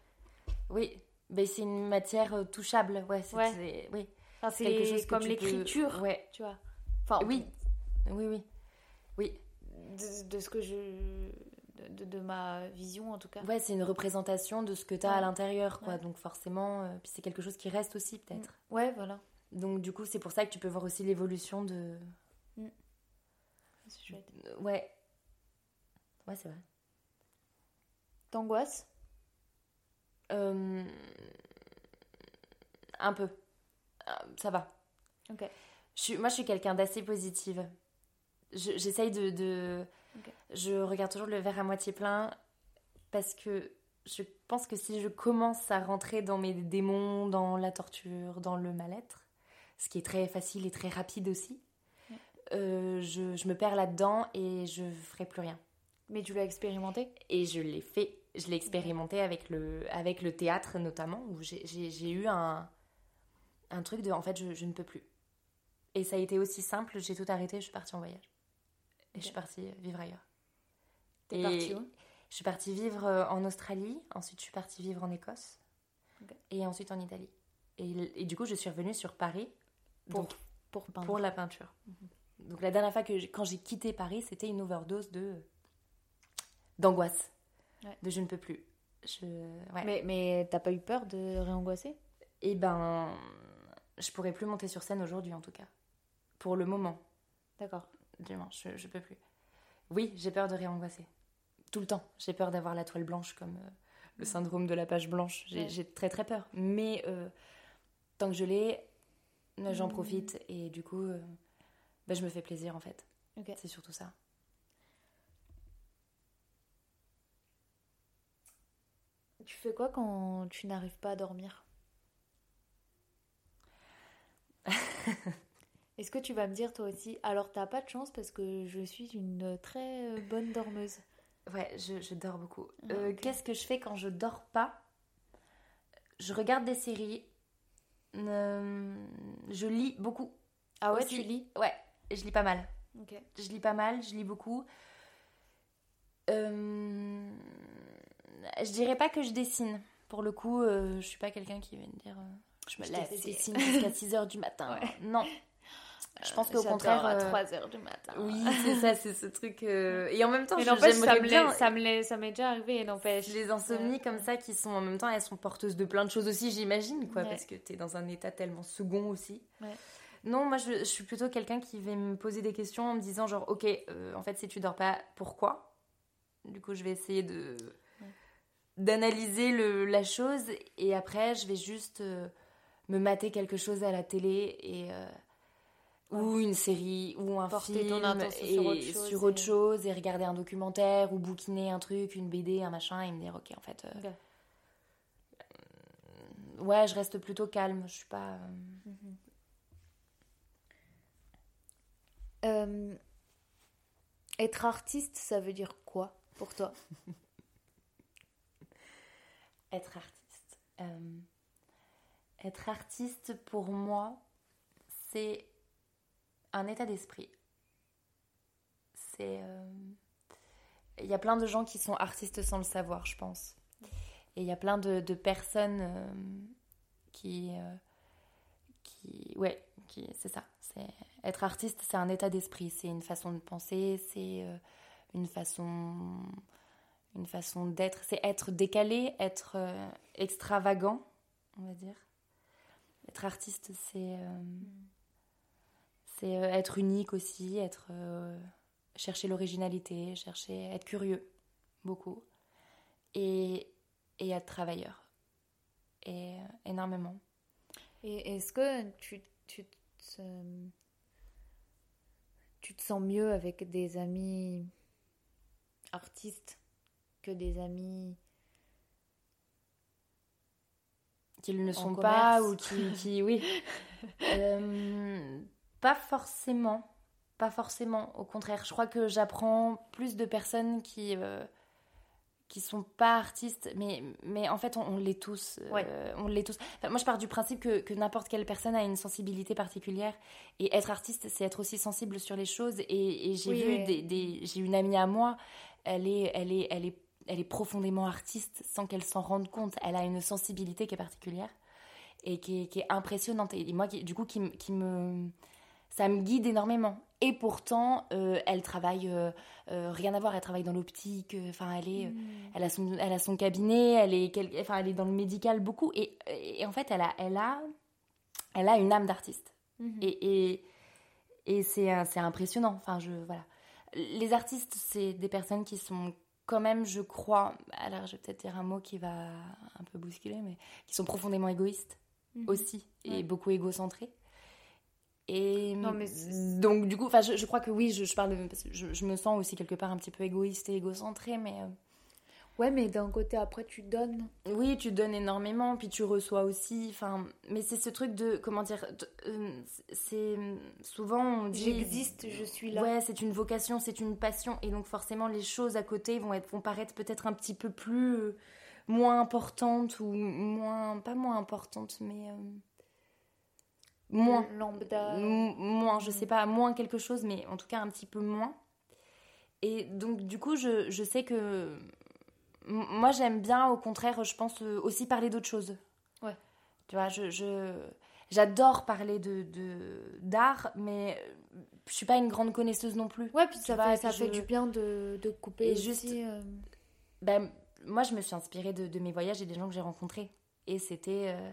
Oui, mais c'est une matière euh, touchable, ouais. c'est- Ouais. c'est- oui. Enfin, quelque chose c'est que comme tu l'écriture, peux- Ouais. tu vois. Enfin, Oui, oui, oui. Oui, de, de ce que je. De, de- ma vision, en tout cas. ouais, c'est une représentation de ce que tu as Ouais. à l'intérieur, quoi. Ouais. Donc forcément, euh, puis c'est quelque chose qui reste aussi, peut-être. Ouais, voilà. Donc du coup, c'est pour ça que tu peux voir aussi l'évolution de. C'est chouette. Ouais. Ouais, c'est vrai. T'angoisses? Euh, Un peu. Euh, Ça va. Ok. Je suis... Moi, je suis quelqu'un d'assez positive. Je- J'essaye de. Je regarde toujours le verre à moitié plein parce que je pense que si je commence à rentrer dans mes démons, dans la torture, dans le mal-être, ce qui est très facile et très rapide aussi, Ouais. euh, je, je me perds là-dedans et je ferai plus rien. Mais tu l'as expérimenté? Et je l'ai fait, je l'ai expérimenté avec le, avec le théâtre notamment, où j'ai- eu un, un truc de en fait je, je ne peux plus. Et ça a été aussi simple, j'ai tout arrêté, je suis partie en voyage. Et je suis partie vivre ailleurs. T'es partie où? Je suis partie vivre euh, en Australie, ensuite je suis partie vivre en Écosse, et ensuite en Italie. Et, et du coup je suis revenue sur Paris Pour, donc, pour pour la peinture. Mhm. Donc la dernière fois que j'ai- quand j'ai quitté Paris, c'était une overdose de d'angoisse, Ouais. de je ne peux plus. Je ouais. Mais, mais t'as pas eu peur de réangoisser? Et ben, je pourrais plus monter sur scène aujourd'hui en tout cas. Pour le moment, D'accord. du moins, je, je peux plus. Oui, j'ai peur de réangoisser. Tout le temps. J'ai peur d'avoir la toile blanche comme euh, le syndrome de la page blanche. J'ai Ouais. très très peur. Mais euh, tant que je l'ai, euh, j'en Mhm. profite et du coup, euh, bah, je me fais plaisir en fait. C'est surtout ça. Tu fais quoi quand tu n'arrives pas à dormir [LAUGHS] Est-ce que tu vas me dire toi aussi Alors t'as pas de chance parce que je suis une très euh, bonne dormeuse. Ouais, je, je dors beaucoup. Ah, Euh. Qu'est-ce que je fais quand je dors pas? Je regarde des séries. Euh, je lis beaucoup. Ah ouais, Aussi. tu lis? Ouais, je lis pas mal. Je lis pas mal, je lis beaucoup. Euh, je dirais pas que je dessine. Pour le coup, euh, je suis pas quelqu'un qui va me dire euh, je me Je lève, dessine jusqu'à 6h du matin. [LAUGHS] Ouais. Non. Je pense qu'au contraire. à euh, 3 heures du matin. Oui, c'est ça, c'est ce truc. euh, Et en même temps, j'aimerais me bien. ça m'est déjà arrivé, n'empêche. Les insomnies comme ça qui sont en même temps, elles sont porteuses de plein de choses aussi, j'imagine, quoi, Ouais. parce que t'es dans un état tellement second aussi. Ouais. Non, moi je, je suis plutôt quelqu'un qui va me poser des questions en me disant genre, ok, euh, en fait si tu dors pas, pourquoi? Du coup, je vais essayer de d'analyser le- la chose et après je vais juste euh, me mater quelque chose à la télé et euh, ou une série ou un Porter film ton et sur autre chose sur et- autre chose et regarder un documentaire ou bouquiner un truc, une BD, un machin et me dire ok en fait euh, ouais je reste plutôt calme, je suis pas Euh, être artiste, ça veut dire quoi pour toi? [LAUGHS] être artiste. Euh, être artiste pour moi, c'est un état d'esprit. C'est. euh, Il y a plein de gens qui sont artistes sans le savoir, je pense. Et il y a plein de, personnes euh, qui. euh, qui. Ouais, qui, c'est ça. Être artiste, c'est un état d'esprit, c'est une façon de penser, c'est euh, une façon une façon d'être, c'est être décalé, être euh, extravagant, on va dire. Être artiste, c'est euh, euh, être unique aussi, être chercher l'originalité, chercher être curieux, beaucoup, et, et être travailleur, et énormément. Et est-ce que tu, tu, te, tu te sens mieux avec des amis artistes que des amis qu'ils ne sont pas ou qui, qui [LAUGHS] oui. Euh, pas forcément. Pas forcément. Au contraire je crois que j'apprends plus de personnes qui euh, qui sont pas artistes mais mais en fait on, on l'est tous euh, on l'est tous. Enfin, moi je pars du principe que, que n'importe quelle personne a une sensibilité particulière. Et être artiste c'est être aussi sensible sur les choses. Et, et j'ai Oui, vu ouais. des, des- j'ai une amie à moi elle est elle est elle est elle est profondément artiste sans qu'elle s'en rende compte. Elle a une sensibilité qui est particulière et qui est, qui est impressionnante. Et moi, qui, du coup, qui, me- qui me, ça me guide énormément. Et pourtant, euh, elle travaille, euh, euh, rien à voir, elle travaille dans l'optique. Enfin, elle est, euh, elle a son, elle a son cabinet, elle est, quel- enfin, elle est dans le médical beaucoup. Et, et en fait, elle a, elle a, elle a une âme d'artiste. Mhm. Et, et, et c'est c'est impressionnant. Enfin, je, voilà. Les artistes, c'est des personnes qui sont quand même, je crois, alors je vais peut-être dire un mot qui va un peu bousculer, mais qui sont profondément égoïstes Mhm. aussi, et Ouais. beaucoup égocentrés. Et Non, mais donc, du coup, je, je crois que oui, je, je parle de, parce que je, je me sens aussi quelque part un petit peu égoïste et égocentré, mais euh, Ouais, mais d'un côté, après, tu donnes. oui, tu donnes énormément, puis tu reçois aussi. Enfin, mais c'est ce truc de comment dire, euh, c'est souvent on dit J'existe, je suis là. Ouais, c'est une vocation, c'est une passion, et donc forcément les choses à côté vont être, vont paraître peut-être un petit peu plus euh, moins importantes ou moins, pas moins importantes, mais euh, moins, Lambda. Moins, je sais pas, moins quelque chose, mais en tout cas un petit peu moins. Et donc du coup, je, je sais que moi j'aime bien, au contraire, je pense euh, aussi parler d'autres choses. Ouais. Tu vois, je, je- j'adore parler de d'art, mais je suis pas une grande connaisseuse non plus. Ouais, puis ça, vois, fait, ça fait du bien de, de couper Et aussi, juste- euh, Ben, moi, je me suis inspirée de, de mes voyages et des gens que j'ai rencontrés. Et c'était, euh,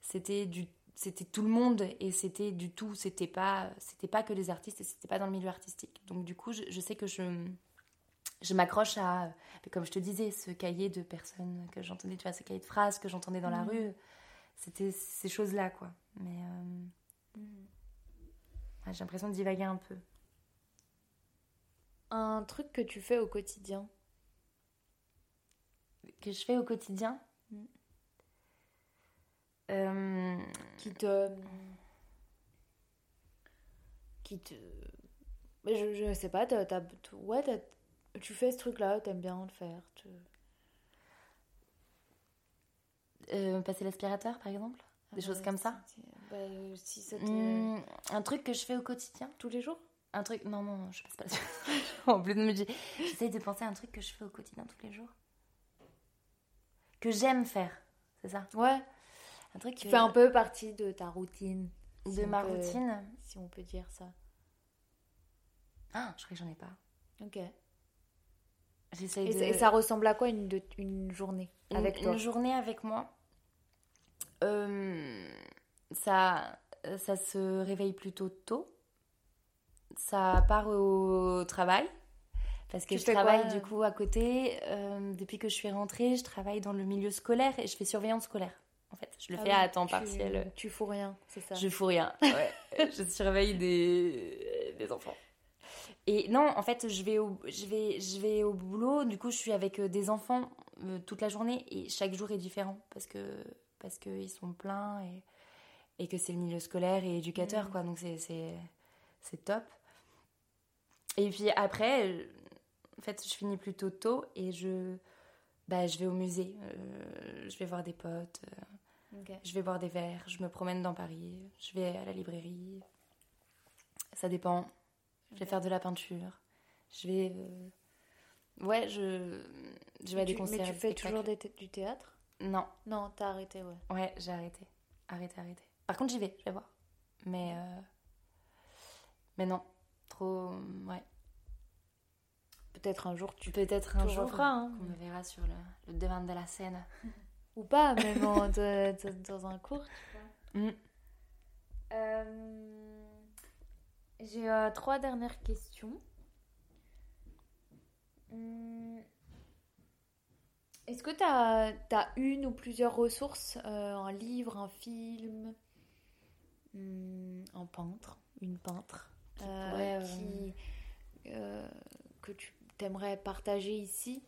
c'était du, c'était tout le monde et c'était du tout c'était pas c'était pas que les artistes et c'était pas dans le milieu artistique donc du coup je, sais que je je m'accroche à comme je te disais ce cahier de personnes que j'entendais tu vois ce cahier de phrases que j'entendais dans la mmh. rue c'était ces choses là quoi mais euh, mmh. j'ai l'impression de divaguer un peu un truc que tu fais au quotidien? Que je fais au quotidien? Mmh. Euh, qui te. Qui te. Je, je sais pas, t'as, ouais, tu fais ce truc-là, t'aimes bien le faire. Euh, passer l'aspirateur, par exemple? Des choses comme ça? bah, si ça hmm, Un truc que je fais au quotidien? Tous les jours? Un truc. Non, non, je passe pas [LAUGHS] en plus de me dire. J'essaye de penser à un truc que je fais au quotidien tous les jours. Que j'aime faire, c'est ça? Ouais. Un truc qui fait un peu partie de ta routine. de ma routine? Si on peut dire ça. Ah, je crois que j'en ai pas. Ok. J'essaye de... Et ça ressemble à quoi une, une journée avec toi? Une journée avec moi euh, ça, ça se réveille plutôt tôt. Ça part au travail. Parce que je travaille du coup à côté. Euh, depuis que je suis rentrée, je travaille dans le milieu scolaire et je fais surveillance scolaire en fait. Je le ah fais à temps partiel. Tu fous rien, c'est ça? Je fous rien, ouais. [LAUGHS] je surveille des, des enfants. Et non, en fait, je vais, au, je, vais, je vais au boulot, du coup, je suis avec euh, des enfants euh, toute la journée et chaque jour est différent parce que parce qu'ils sont pleins et, et que c'est le milieu scolaire et éducateur, mm. quoi. Donc, c'est top. Et puis après, euh, en fait, je finis plutôt tôt et je, bah, je vais au musée, je vais voir des potes. Je vais boire des verres, je me promène dans Paris, je vais à la librairie. Ça dépend. Je vais faire de la peinture. Je vais. Euh, ouais, je, je vais à des concerts. Mais tu fais toujours du théâtre? Non. Non, t'as arrêté, ouais. Ouais, j'ai arrêté. Arrêté, arrêté. Par contre, j'y vais, je vais voir. Mais. Euh, mais non. Trop. Ouais. Peut-être un jour tu. Peut-être un jour. Hein. On me verra sur le, le devant de la scène. [LAUGHS] Ou pas, même dans un cours, mm. euh, J'ai euh, trois dernières questions. Hmm. Est-ce que tu as, une ou plusieurs ressources euh, Un livre, un film hmm, Un peintre Une peintre qui, Que tu aimerais partager ici?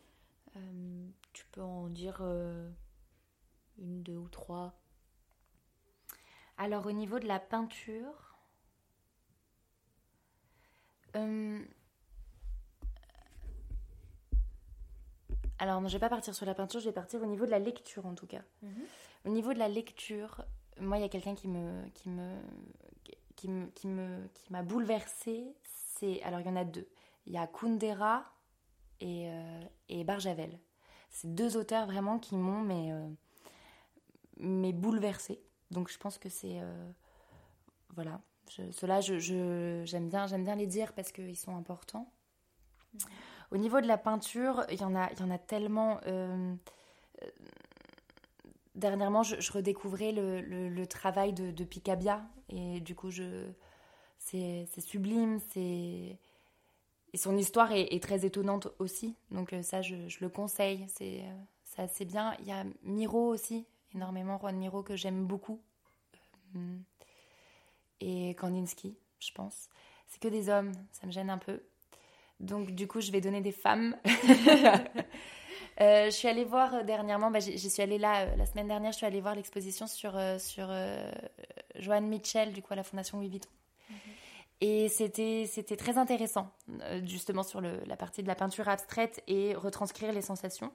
Tu peux en dire une, deux ou trois Alors au niveau de la peinture, euh, alors je je vais pas partir sur la peinture, je vais partir au niveau de la lecture en tout cas. Mhm. Au niveau de la lecture, moi il y a quelqu'un qui me qui me qui me qui me qui m'a bouleversée. C'est alors il y en a deux. Il y a Kundera et, euh, et Barjavel. C'est deux auteurs vraiment qui m'ont mais euh, mais bouleversée. Donc je pense que c'est euh, voilà. Cela, j'aime bien, bien les dire parce qu'ils sont importants. Au niveau de la peinture, il y en a, tellement. Euh, euh, dernièrement, je, redécouvrais le, travail de, Picabia et du coup, c'est, sublime, c'est et son histoire est, très étonnante aussi. Donc ça, je, le conseille. C'est, assez bien. Il y a Miro aussi, énormément Juan Miro que j'aime beaucoup. Euh, et Kandinsky, je pense. C'est que des hommes, ça me gêne un peu. Donc du coup, je vais donner des femmes. [LAUGHS] Euh, je suis allée voir euh, dernièrement, bah, j'y suis allée là la semaine dernière, je suis allée voir l'exposition sur, sur Joanne Mitchell, du coup à la Fondation Louis Vuitton. Mhm. Et c'était, c'était très intéressant, justement sur le, la partie de la peinture abstraite et retranscrire les sensations.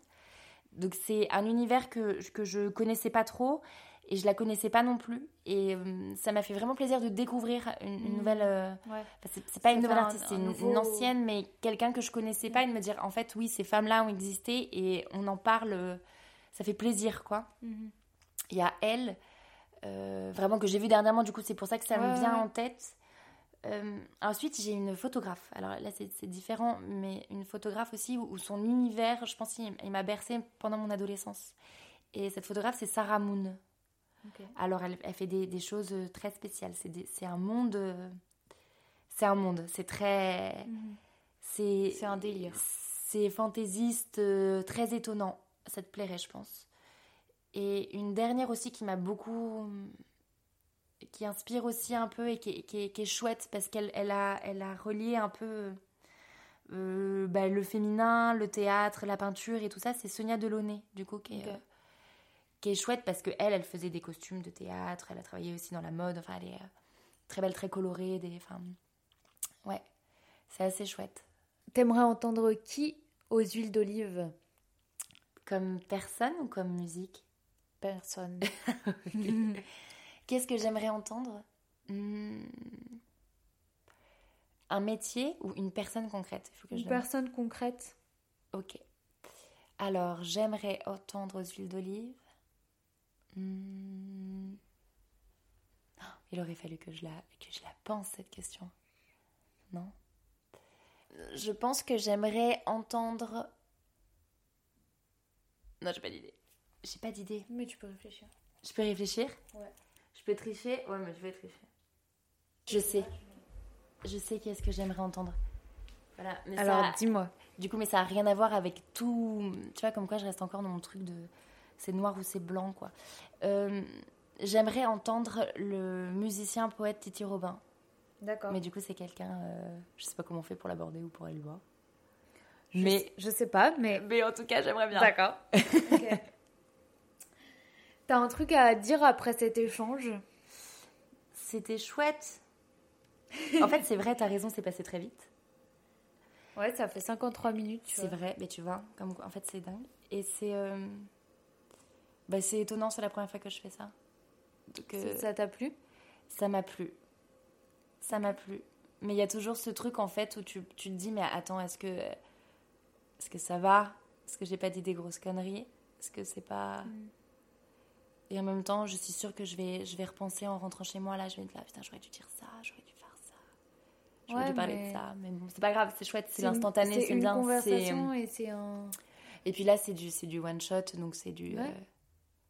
Donc c'est un univers que, que je connaissais pas trop et je la connaissais pas non plus. Et euh, ça m'a fait vraiment plaisir de découvrir une, mmh. nouvelle. Euh, c'est pas une nouvelle artiste, c'est une, ancienne, mais quelqu'un que je connaissais pas et de me dire en fait, oui, ces femmes-là ont existé et on en parle, euh, ça fait plaisir quoi. Mmh. Il y a elle, vraiment que j'ai vu dernièrement, du coup, c'est pour ça que ça me vient en tête. Euh, ensuite, j'ai une photographe. Alors là, c'est différent, mais une photographe aussi où, son univers, je pense, il, m'a bercé pendant mon adolescence. Et cette photographe, c'est Sarah Moon. Alors, elle, fait des, choses très spéciales. C'est un monde. C'est un monde. C'est très. Mhm. C'est un délire. C'est fantaisiste, très étonnant. Ça te plairait, je pense. Et une dernière aussi qui m'a beaucoup qui inspire aussi un peu et qui, est chouette parce qu'elle elle a, elle a relié un peu euh, bah, le féminin, le théâtre, la peinture et tout ça. C'est Sonia Delaunay, du coup, qui est, euh, qui est chouette parce qu'elle, elle faisait des costumes de théâtre, elle a travaillé aussi dans la mode. Enfin, elle est euh, très belle, très colorée. Des, enfin, ouais, c'est assez chouette. T'aimerais entendre qui aux huiles d'olive? Comme personne ou comme musique? Personne. [LAUGHS] Qu'est-ce que j'aimerais entendre? Hmm. Un métier ou une personne concrète? Faut que Une personne concrète. Ok. Alors, j'aimerais entendre aux huiles d'olive. Hmm. Oh, il aurait fallu que je, la, que je la pense, cette question. Non? Je pense que j'aimerais entendre. Non, j'ai pas d'idée. J'ai pas d'idée. Mais tu peux réfléchir. Je peux réfléchir? Ouais. Je peux tricher? Ouais, mais je vais tricher. Je sais. Je sais qu'est-ce que j'aimerais entendre. Voilà. Mais Alors, dis-moi. Du coup, mais ça n'a rien à voir avec tout. Tu vois, comme quoi je reste encore dans mon truc de c'est noir ou c'est blanc, quoi. Euh, j'aimerais entendre le musicien poète Titi Robin. D'accord. Mais du coup, c'est quelqu'un. Euh, je sais pas comment on fait pour l'aborder ou pour aller le voir. mais je sais pas, mais. Mais en tout cas, j'aimerais bien. D'accord. [LAUGHS] T'as un truc à dire après cet échange? C'était chouette. en fait, c'est vrai, t'as raison, c'est passé très vite. Ouais, ça fait 53 minutes. C'est vrai, mais tu vois, comme en fait, c'est dingue. Et c'est. Euh, bah, c'est étonnant, c'est la première fois que je fais ça. Euh, ça t'a plu? Ça m'a plu. Ça m'a plu. Mais il y a toujours ce truc en fait où tu, tu te dis, mais attends, est-ce que. Est-ce que ça va? Est-ce que j'ai pas dit des grosses conneries? Est-ce que c'est pas. Mm. Et en même temps, je suis sûre que je vais, je vais repenser en rentrant chez moi. Là, je vais me dire, putain, j'aurais dû dire ça, j'aurais dû faire ça. J'aurais dû parler de ça. Mais bon, c'est pas grave, c'est chouette, c'est l'instantané, c'est bien. conversation et c'est un. Et puis là, c'est du, c'est du one shot, donc c'est du. Euh,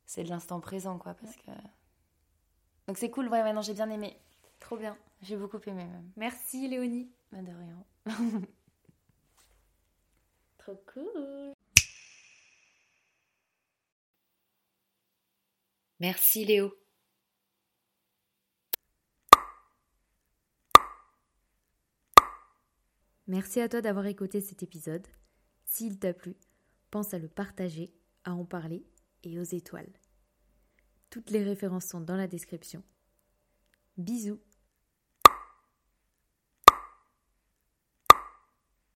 c'est de l'instant présent, quoi, parce que. Donc c'est cool, ouais, maintenant j'ai bien aimé. Trop bien. J'ai beaucoup aimé même. Merci Léonie. Bah, de rien. [LAUGHS] Trop cool. Merci Léo. Merci à toi d'avoir écouté cet épisode. S'il t'a plu, pense à le partager, à en parler et aux étoiles. Toutes les références sont dans la description. Bisous